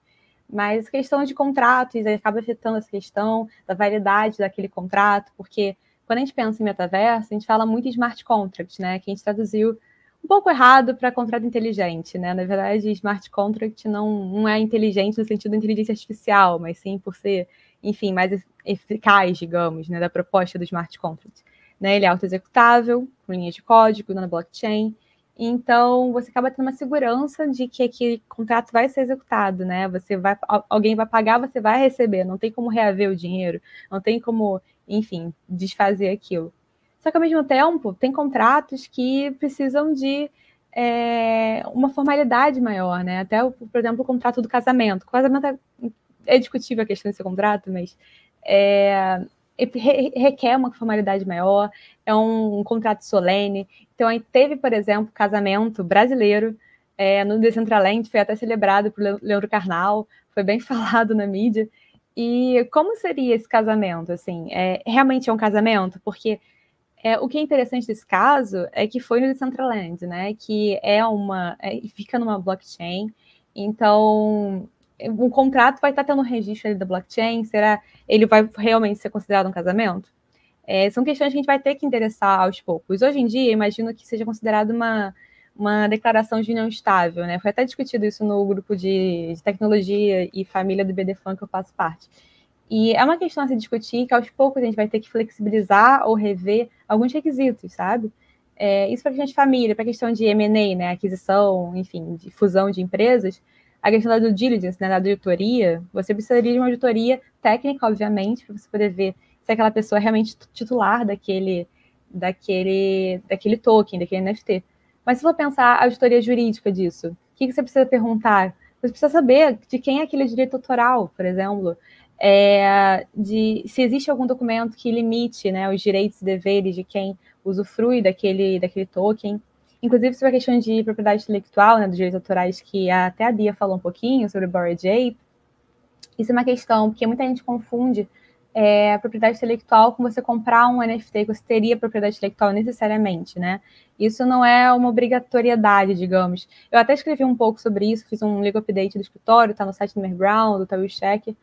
Speaker 3: Mas questão de contratos acaba afetando essa questão da validade daquele contrato, porque quando a gente pensa em metaverso, a gente fala muito em smart contract, né? Que a gente traduziu um pouco errado para contrato inteligente, né? Na verdade, smart contract não, não é inteligente no sentido da inteligência artificial, mas sim por ser, enfim, mais eficaz, digamos, né, da proposta do smart contract. Né? Ele é auto-executável, com linha de código, na blockchain, então você acaba tendo uma segurança de que aquele contrato vai ser executado, né? Você vai, alguém vai pagar, você vai receber, não tem como reaver o dinheiro, não tem como, enfim, desfazer aquilo. Só que ao mesmo tempo, tem contratos que precisam de é, uma formalidade maior, né? Até, por exemplo, o contrato do casamento. O casamento é, é discutível a questão desse contrato, mas é, requer uma formalidade maior, é um, um, contrato solene. Então, aí teve, por exemplo, casamento brasileiro é, no Decentraland, foi até celebrado por Leandro Carnal, foi bem falado na mídia. E como seria esse casamento? Assim, é, realmente é um casamento? Porque é, o que é interessante desse caso é que foi no Decentraland, né? Que é uma. É, fica numa blockchain. Então, o contrato vai estar tendo um registro da blockchain? Será ele vai realmente ser considerado um casamento? É, são questões que a gente vai ter que interessar aos poucos. Hoje em dia, imagino que seja considerado uma, uma declaração de união estável, né? Foi até discutido isso no grupo de, de tecnologia e família do BDFAN que eu faço parte. E é uma questão a se discutir que aos poucos a gente vai ter que flexibilizar ou rever alguns requisitos, sabe? É, isso para a questão de família, para a questão de M&A, né, aquisição, enfim, de fusão de empresas, a questão da due diligence, né, da auditoria, você precisaria de uma auditoria técnica, obviamente, para você poder ver se aquela pessoa é realmente titular daquele, daquele, daquele token, daquele NFT. Mas se for pensar a auditoria jurídica disso, o que, que você precisa perguntar? Você precisa saber de quem é aquele direito autoral, por exemplo, é, de se existe algum documento que limite né, os direitos e deveres de quem usufrui daquele, daquele token. Inclusive sobre a questão de propriedade intelectual, né, dos direitos autorais, que até a Bia falou um pouquinho sobre o Bored Ape. Isso é uma questão, porque muita gente confunde é, propriedade intelectual com você comprar um NFT que você teria propriedade intelectual necessariamente, né? Isso não é uma obrigatoriedade, digamos. Eu até escrevi um pouco sobre isso, fiz um legal update do escritório, tá no site do Mer Brown, do Tawil Check.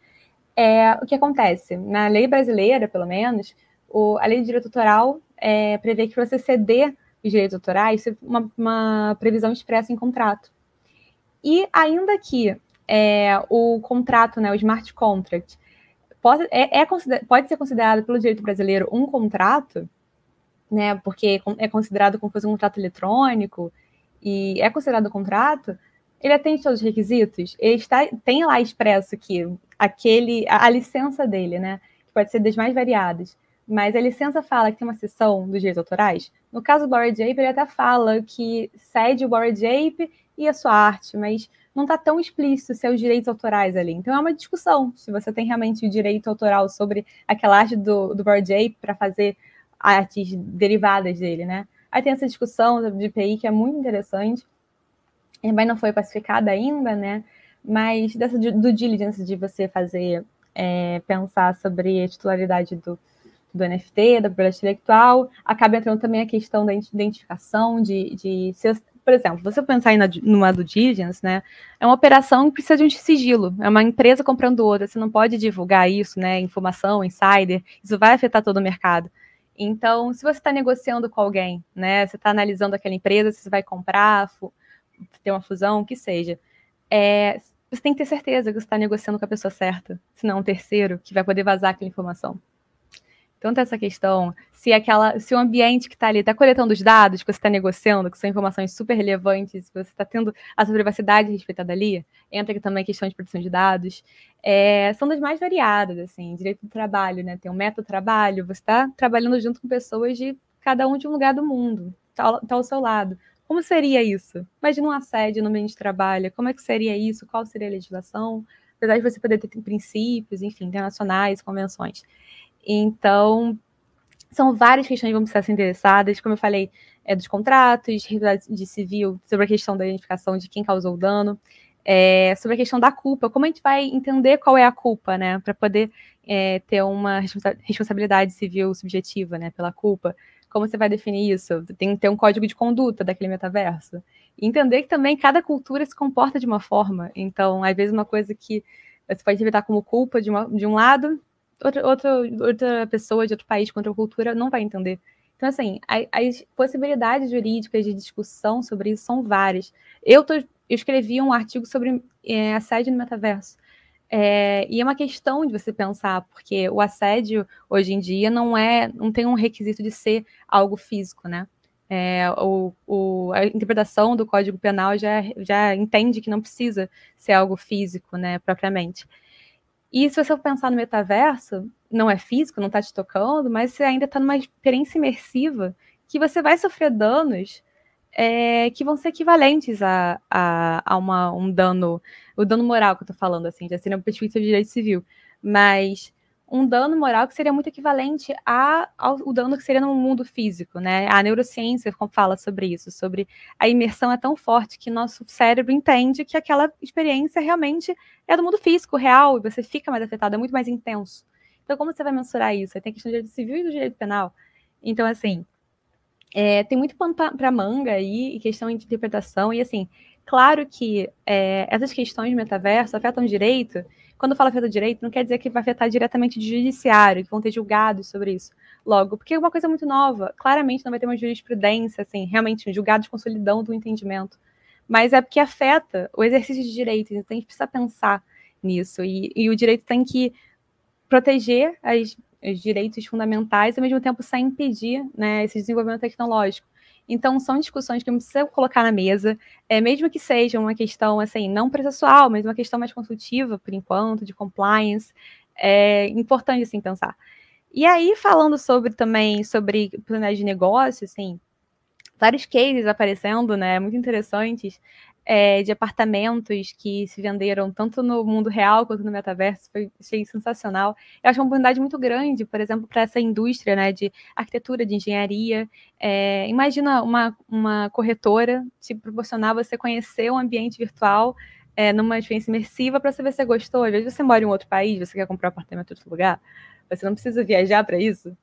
Speaker 3: É, o que acontece? Na lei brasileira, pelo menos, o, a lei de direito autoral é, prevê que você ceder os direitos autorais, é uma, uma previsão expressa em contrato. E ainda que é, o contrato, né, o smart contract, pode, é, é pode ser considerado pelo direito brasileiro um contrato, né, porque é considerado como fosse um contrato eletrônico, e é considerado um contrato, ele atende todos os requisitos, ele está, tem lá expresso que aquele, a, a licença dele, né, que pode ser das mais variadas, mas a licença fala que tem uma seção dos direitos autorais. No caso do Bored Ape, ele até fala que cede o Bored Ape e a sua arte, mas não está tão explícito se é os direitos autorais ali. Então é uma discussão se você tem realmente o direito autoral sobre aquela arte do, do Bored Ape para fazer artes derivadas dele, né? Aí tem essa discussão de IPI que é muito interessante, mas não foi pacificada ainda, né? Mas dessa do diligence de você fazer, é, pensar sobre a titularidade do, do NFT, da propriedade intelectual, acaba entrando também a questão da identificação, de, de se, por exemplo, você pensar em numa do diligence, né, é uma operação que precisa de um sigilo, é uma empresa comprando outra, você não pode divulgar isso, né, informação, insider, isso vai afetar todo o mercado. Então, se você está negociando com alguém, né, você está analisando aquela empresa, se você vai comprar, ter uma fusão, o que seja, é, você tem que ter certeza que você está negociando com a pessoa certa, senão um terceiro que vai poder vazar aquela informação. Tem essa questão, se aquela, se o ambiente que está ali está coletando os dados que você está negociando, que são informações super relevantes, você está tendo a sua privacidade respeitada ali, entra aqui também a questão de proteção de dados, é, são das mais variadas, assim, direito do trabalho, né? Tem um método trabalho, você está trabalhando junto com pessoas de cada um de um lugar do mundo, está tá ao seu lado. Como seria isso? Imagina um assédio no ambiente de trabalho, como é que seria isso? Qual seria a legislação? Apesar de você poder ter princípios, enfim, internacionais, convenções. Então, são várias questões que vão precisar ser interessadas, como eu falei, é dos contratos, de civil, sobre a questão da identificação de quem causou o dano, é, sobre a questão da culpa, como a gente vai entender qual é a culpa, né, para poder é, ter uma responsabilidade civil subjetiva, né, pela culpa. Como você vai definir isso? Tem que ter um código de conduta daquele metaverso. E entender que também cada cultura se comporta de uma forma. Então, às vezes, uma coisa que você pode interpretar como culpa de, uma, de um lado, outra, outra, outra pessoa de outro país com outra cultura não vai entender. Então, assim, as possibilidades jurídicas de discussão sobre isso são várias. Eu, tô, eu escrevi um artigo sobre é, assédio no metaverso. É, e é uma questão de você pensar, porque o assédio hoje em dia não é, não tem um requisito de ser algo físico, né? É, o, o, a interpretação do Código Penal já, já entende que não precisa ser algo físico, né, propriamente. E se você pensar no metaverso, não é físico, não está te tocando, mas você ainda está numa experiência imersiva que você vai sofrer danos é, que vão ser equivalentes a, a, a uma, um dano, o dano moral que eu estou falando, assim, já seria uma perspectiva de direito civil, mas um dano moral que seria muito equivalente a, ao dano que seria no mundo físico, né? A neurociência fala sobre isso, sobre a imersão é tão forte que nosso cérebro entende que aquela experiência realmente é do mundo físico, real, e você fica mais afetado, é muito mais intenso. Então, como você vai mensurar isso? Aí tem a questão do direito civil e do direito penal. Então, assim, é, tem muito pano para manga aí, e questão de interpretação, e assim, claro que é, essas questões de metaverso afetam o direito, quando fala afeta direito, não quer dizer que vai afetar diretamente o judiciário, que vão ter julgados sobre isso. Logo, porque é uma coisa muito nova. Claramente não vai ter uma jurisprudência, assim, realmente um julgado de consolidão do entendimento. Mas é porque afeta o exercício de direitos, então a gente precisa pensar nisso. E, e o direito tem que proteger as, os direitos fundamentais, ao mesmo tempo sem impedir né, esse desenvolvimento tecnológico. Então, são discussões que a gente precisa colocar na mesa, é, mesmo que seja uma questão, assim, não processual, mas uma questão mais consultiva, por enquanto, de compliance, é importante, assim, pensar. E aí, falando sobre também, sobre oportunidade de negócio, assim, vários cases aparecendo, né, muito interessantes, é, de apartamentos que se venderam tanto no mundo real quanto no metaverso, foi achei sensacional. Eu acho uma oportunidade muito grande, por exemplo, para essa indústria né, de arquitetura, de engenharia. É, imagina uma, uma corretora te proporcionar você conhecer um ambiente virtual é, numa experiência imersiva para saber se você gostou. Às vezes você mora em outro país, você quer comprar um apartamento em outro lugar, você não precisa viajar para isso.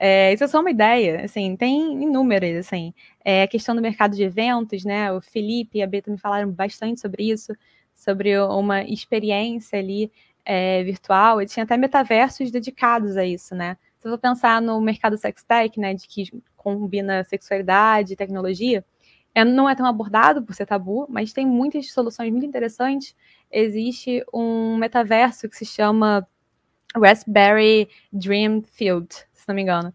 Speaker 3: É, isso é só uma ideia, assim, tem inúmeras, assim. É, a questão do mercado de eventos, né? O Felipe e a Beta me falaram bastante sobre isso, sobre uma experiência ali é, virtual. E tinha até metaversos dedicados a isso, né? Se eu for pensar no mercado sex tech, né, de que combina sexualidade e tecnologia, é, não é tão abordado por ser tabu, mas tem muitas soluções muito interessantes. Existe um metaverso que se chama Raspberry Dream Field, se não me engano.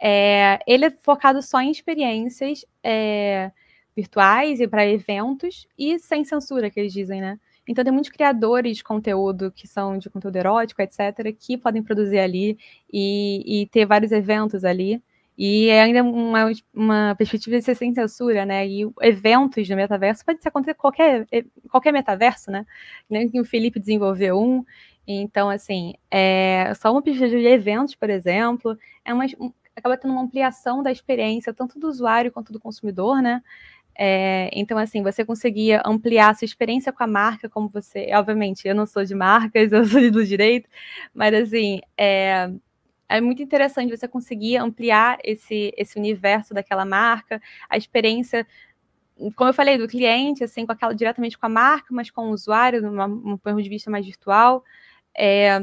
Speaker 3: É, ele é focado só em experiências é, virtuais e para eventos e sem censura, que eles dizem, né? Então tem muitos criadores de conteúdo que são de conteúdo erótico, etc., que podem produzir ali e, e ter vários eventos ali. E é ainda uma, uma perspectiva de ser sem censura, né? E eventos no metaverso pode acontecer qualquer, qualquer metaverso, né? Nem que o Felipe desenvolveu um. Então, assim, é só uma perspectiva de eventos, por exemplo, é uma, acaba tendo uma ampliação da experiência, tanto do usuário quanto do consumidor, né? É, então, assim, você conseguia ampliar a sua experiência com a marca, como você. Obviamente, eu não sou de marcas, eu sou do direito, mas, assim, é, é muito interessante você conseguir ampliar esse, esse universo daquela marca, a experiência como eu falei, do cliente, assim, com aquela diretamente com a marca, mas com o usuário, num ponto de vista mais virtual. É,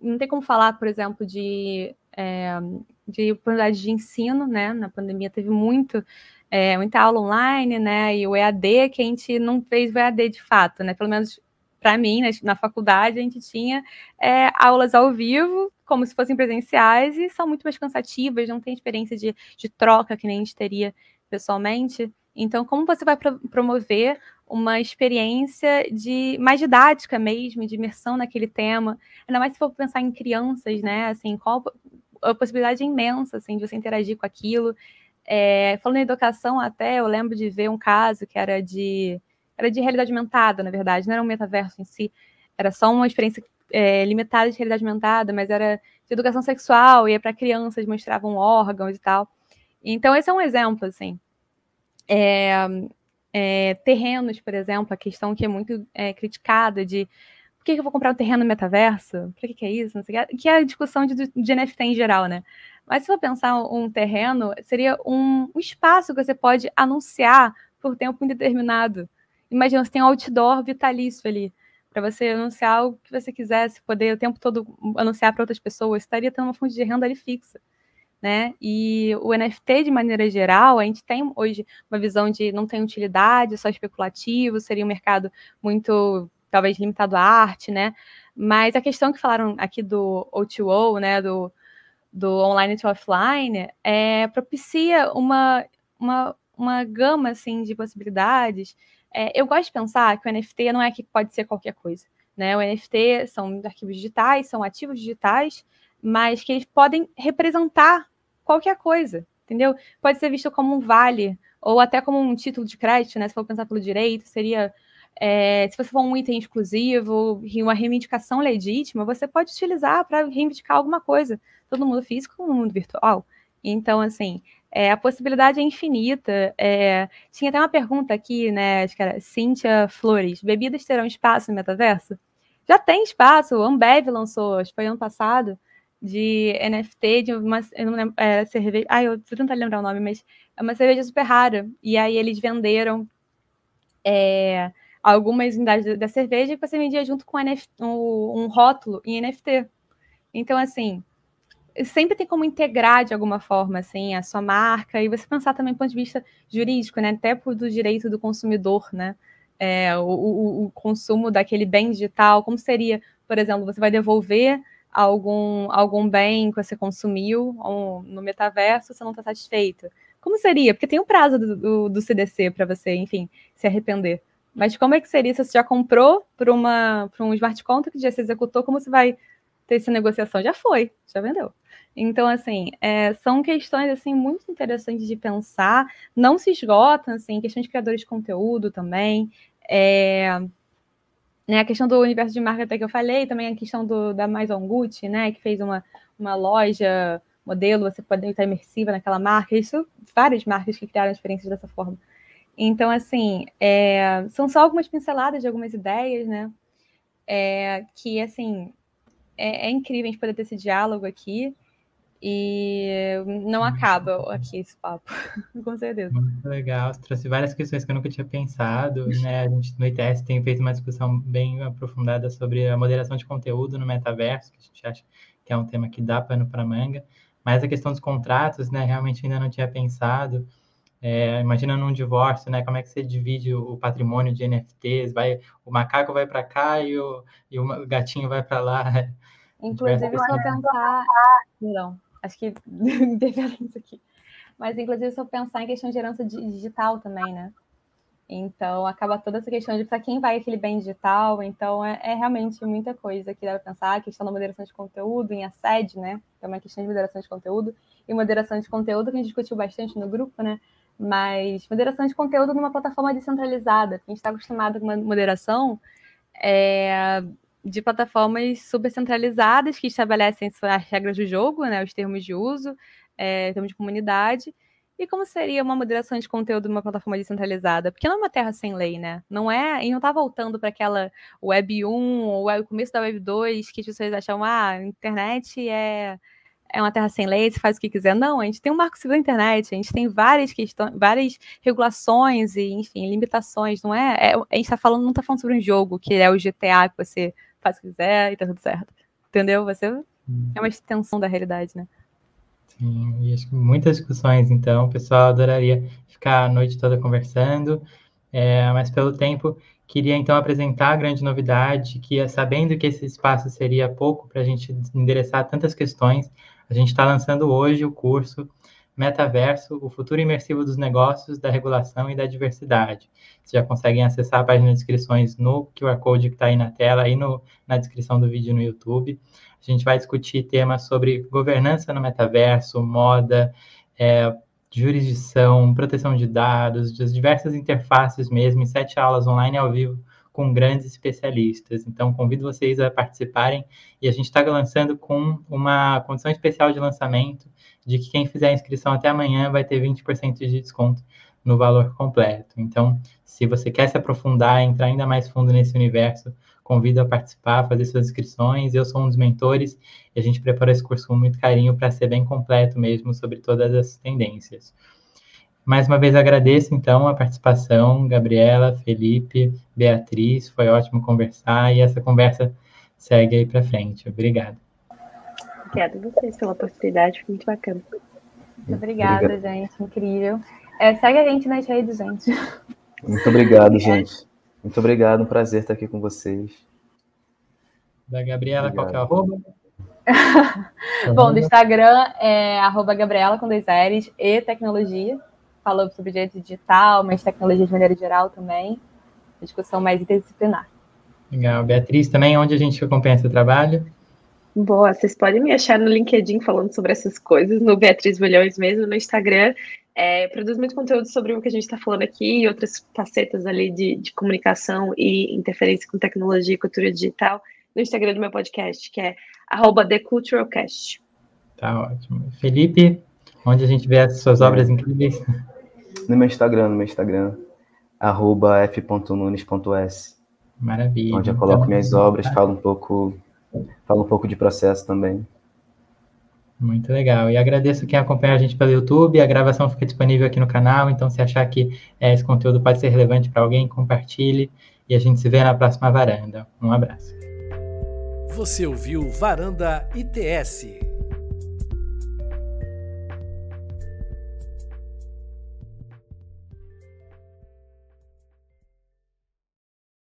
Speaker 3: não tem como falar, por exemplo, de, é, de oportunidade de ensino, né? Na pandemia teve muito, é, muita aula online, né? E o EAD, que a gente não fez o EAD de fato, né? Pelo menos para mim, na, na, faculdade, a gente tinha é, aulas ao vivo, como se fossem presenciais, e são muito mais cansativas, não tem experiência de, de troca que nem a gente teria pessoalmente. Então, como você vai pro promover uma experiência de mais didática mesmo, de imersão naquele tema? Ainda mais se for pensar em crianças, né? Assim, qual a possibilidade imensa assim, de você interagir com aquilo. É, falando em educação, até eu lembro de ver um caso que era de era de realidade aumentada, na verdade, não era um metaverso em si, era só uma experiência é, limitada de realidade aumentada, mas era de educação sexual, ia para crianças, mostravam órgãos e tal. Então, esse é um exemplo, assim. É, é, terrenos, por exemplo, a questão que é muito é, criticada de por que, eu vou comprar um terreno no metaverso? Por que, que é isso? Que, que é a discussão de, de NFT em geral, né? Mas se for pensar um terreno, seria um, um espaço que você pode anunciar por tempo indeterminado. Imagina, você tem um outdoor vitalício ali, para você anunciar o que você quisesse, poder o tempo todo anunciar para outras pessoas, estaria tendo uma fonte de renda ali fixa né? E o NFT, de maneira geral, a gente tem hoje uma visão de não tem utilidade, só especulativo, seria um mercado muito, talvez, limitado à arte, né? Mas a questão que falaram aqui do O2O, né, do, do online to offline, é, propicia uma, uma, uma gama, assim, de possibilidades. É, eu gosto de pensar que o NFT não é que pode ser qualquer coisa, né? O NFT são arquivos digitais, são ativos digitais, mas que eles podem representar qualquer coisa. entendeu? Pode ser visto como um vale, ou até como um título de crédito, né? Se for pensar pelo direito, seria. É, se você for um item exclusivo uma reivindicação legítima, você pode utilizar para reivindicar alguma coisa, todo mundo físico no mundo virtual. Então, assim, é, a possibilidade é infinita. É, tinha até uma pergunta aqui, né? Acho que era Cíntia Flores: bebidas terão espaço no metaverso? Já tem espaço. O Ambev lançou, acho que foi ano passado, de NFT de uma eu não lembro, é, cerveja. Ai, eu tô tentando lembrar o nome, mas é uma cerveja super rara. E aí eles venderam é, algumas unidades da cerveja que você vendia junto com NFT, um, um rótulo em NFT. Então, assim, sempre tem como integrar de alguma forma assim a sua marca e você pensar também do ponto de vista jurídico, né? Até do direito do consumidor, né? É, o, o, o, consumo daquele bem digital, como seria, por exemplo, você vai devolver algum, algum bem que você consumiu no metaverso, você não está satisfeito. Como seria? Porque tem um prazo do, do, CDC para você, enfim, se arrepender. Mas como é que seria se você já comprou para um smart contract que já se executou? Como você vai ter essa negociação? Já foi, já vendeu. Então, assim, é, são questões assim muito interessantes de pensar. Não se esgotam, assim, questão de criadores de conteúdo também. É, né, a questão do universo de marca até que eu falei, também a questão do, da Maison Gucci, né, que fez uma, uma loja modelo, você pode estar imersiva naquela marca, isso, várias marcas que criaram experiências dessa forma. Então, assim, é, são só algumas pinceladas de algumas ideias, né, é, que, assim, é, é incrível a gente poder ter esse diálogo aqui, e não acaba aqui esse papo, com certeza.
Speaker 2: Muito legal, você trouxe várias questões que eu nunca tinha pensado, né? A gente no ITS tem feito uma discussão bem aprofundada sobre a moderação de conteúdo no metaverso, que a gente acha que é um tema que dá pano para manga, mas a questão dos contratos, né? Realmente ainda não tinha pensado. É, imagina num divórcio, né? Como é que você divide o patrimônio de NFTs? Vai, o macaco vai para cá e o, e o gatinho vai para lá.
Speaker 3: Inclusive, se eu pensar. Não acho que interferência aqui. Mas, inclusive, se eu pensar em questão de herança digital também, né? Então, acaba toda essa questão de para quem vai aquele bem digital. Então, é, é, realmente muita coisa que dá para pensar. A questão da moderação de conteúdo em assédio, né? É uma questão de moderação de conteúdo. E moderação de conteúdo que a gente discutiu bastante no grupo, né? Mas moderação de conteúdo numa plataforma descentralizada. A gente está acostumado com uma moderação é, de plataformas super centralizadas que estabelecem as regras do jogo, né, os termos de uso, é, termos de comunidade. E como seria uma moderação de conteúdo numa plataforma descentralizada? Porque não é uma terra sem lei, né? Não é, e não está voltando para aquela Web 1 ou o começo da Web 2 que as pessoas acham, ah, a internet é é uma terra sem lei, você faz o que quiser. Não, a gente tem um marco civil da internet, a gente tem várias questões, várias regulações e, enfim, limitações, não é? é a gente está falando, não está falando sobre um jogo que é o GTA que você faz o que quiser e tá tudo certo. Entendeu? Você hum. é uma extensão da realidade, né?
Speaker 2: Sim, e acho que muitas discussões, então, o pessoal adoraria ficar a noite toda conversando, é, mas pelo tempo, queria então apresentar a grande novidade, que é sabendo que esse espaço seria pouco para a gente endereçar tantas questões, a gente está lançando hoje o curso Metaverso, o futuro imersivo dos negócios, da regulação e da diversidade. Vocês já conseguem acessar a página de inscrições no QR Code que está aí na tela e no, na descrição do vídeo no YouTube. A gente vai discutir temas sobre governança no metaverso, moda, é, jurisdição, proteção de dados, as diversas interfaces mesmo, em sete aulas online ao vivo com grandes especialistas. Então, convido vocês a participarem e a gente está lançando com uma condição especial de lançamento de que quem fizer a inscrição até amanhã vai ter 20% de desconto no valor completo. Então, se você quer se aprofundar, entrar ainda mais fundo nesse universo, convido a participar, fazer suas inscrições. Eu sou um dos mentores e a gente preparou esse curso com muito carinho para ser bem completo mesmo sobre todas as tendências. Mais uma vez agradeço então a participação, Gabriela, Felipe, Beatriz, foi ótimo conversar e essa conversa segue aí para frente. Obrigado.
Speaker 5: Obrigada a vocês pela oportunidade, foi muito bacana.
Speaker 3: Muito obrigada, obrigado. gente, incrível. É, segue a gente nas redes, gente.
Speaker 4: Muito obrigado, gente. Muito obrigado, um prazer estar aqui com vocês.
Speaker 2: Da Gabriela, obrigado. qual que é o arroba?
Speaker 3: Bom, do Instagram é arroba Gabriela com dois R's e tecnologia. Falou sobre direito digital, mas tecnologia de maneira geral também. Discussão mais interdisciplinar.
Speaker 2: Legal. Beatriz, também, onde a gente acompanha seu trabalho?
Speaker 5: Boa, vocês podem me achar no LinkedIn falando sobre essas coisas, no Beatriz Bolhões mesmo, no Instagram. É, produz muito conteúdo sobre o que a gente está falando aqui e outras facetas ali de, de, comunicação e interferência com tecnologia e cultura digital no Instagram do meu podcast, que é TheCulturalCast.
Speaker 2: Tá ótimo. Felipe, onde a gente vê as suas obras incríveis?
Speaker 4: No meu Instagram, no meu Instagram, arroba f.nunes.s.
Speaker 2: Maravilha.
Speaker 4: Onde eu coloco então, minhas obras, tá. falo um pouco, falo um pouco de processo também.
Speaker 2: Muito legal. E agradeço quem acompanha a gente pelo YouTube. A gravação fica disponível aqui no canal, então se achar que é, esse conteúdo pode ser relevante para alguém, compartilhe. E a gente se vê na próxima varanda. Um abraço.
Speaker 1: Você ouviu Varanda ITS.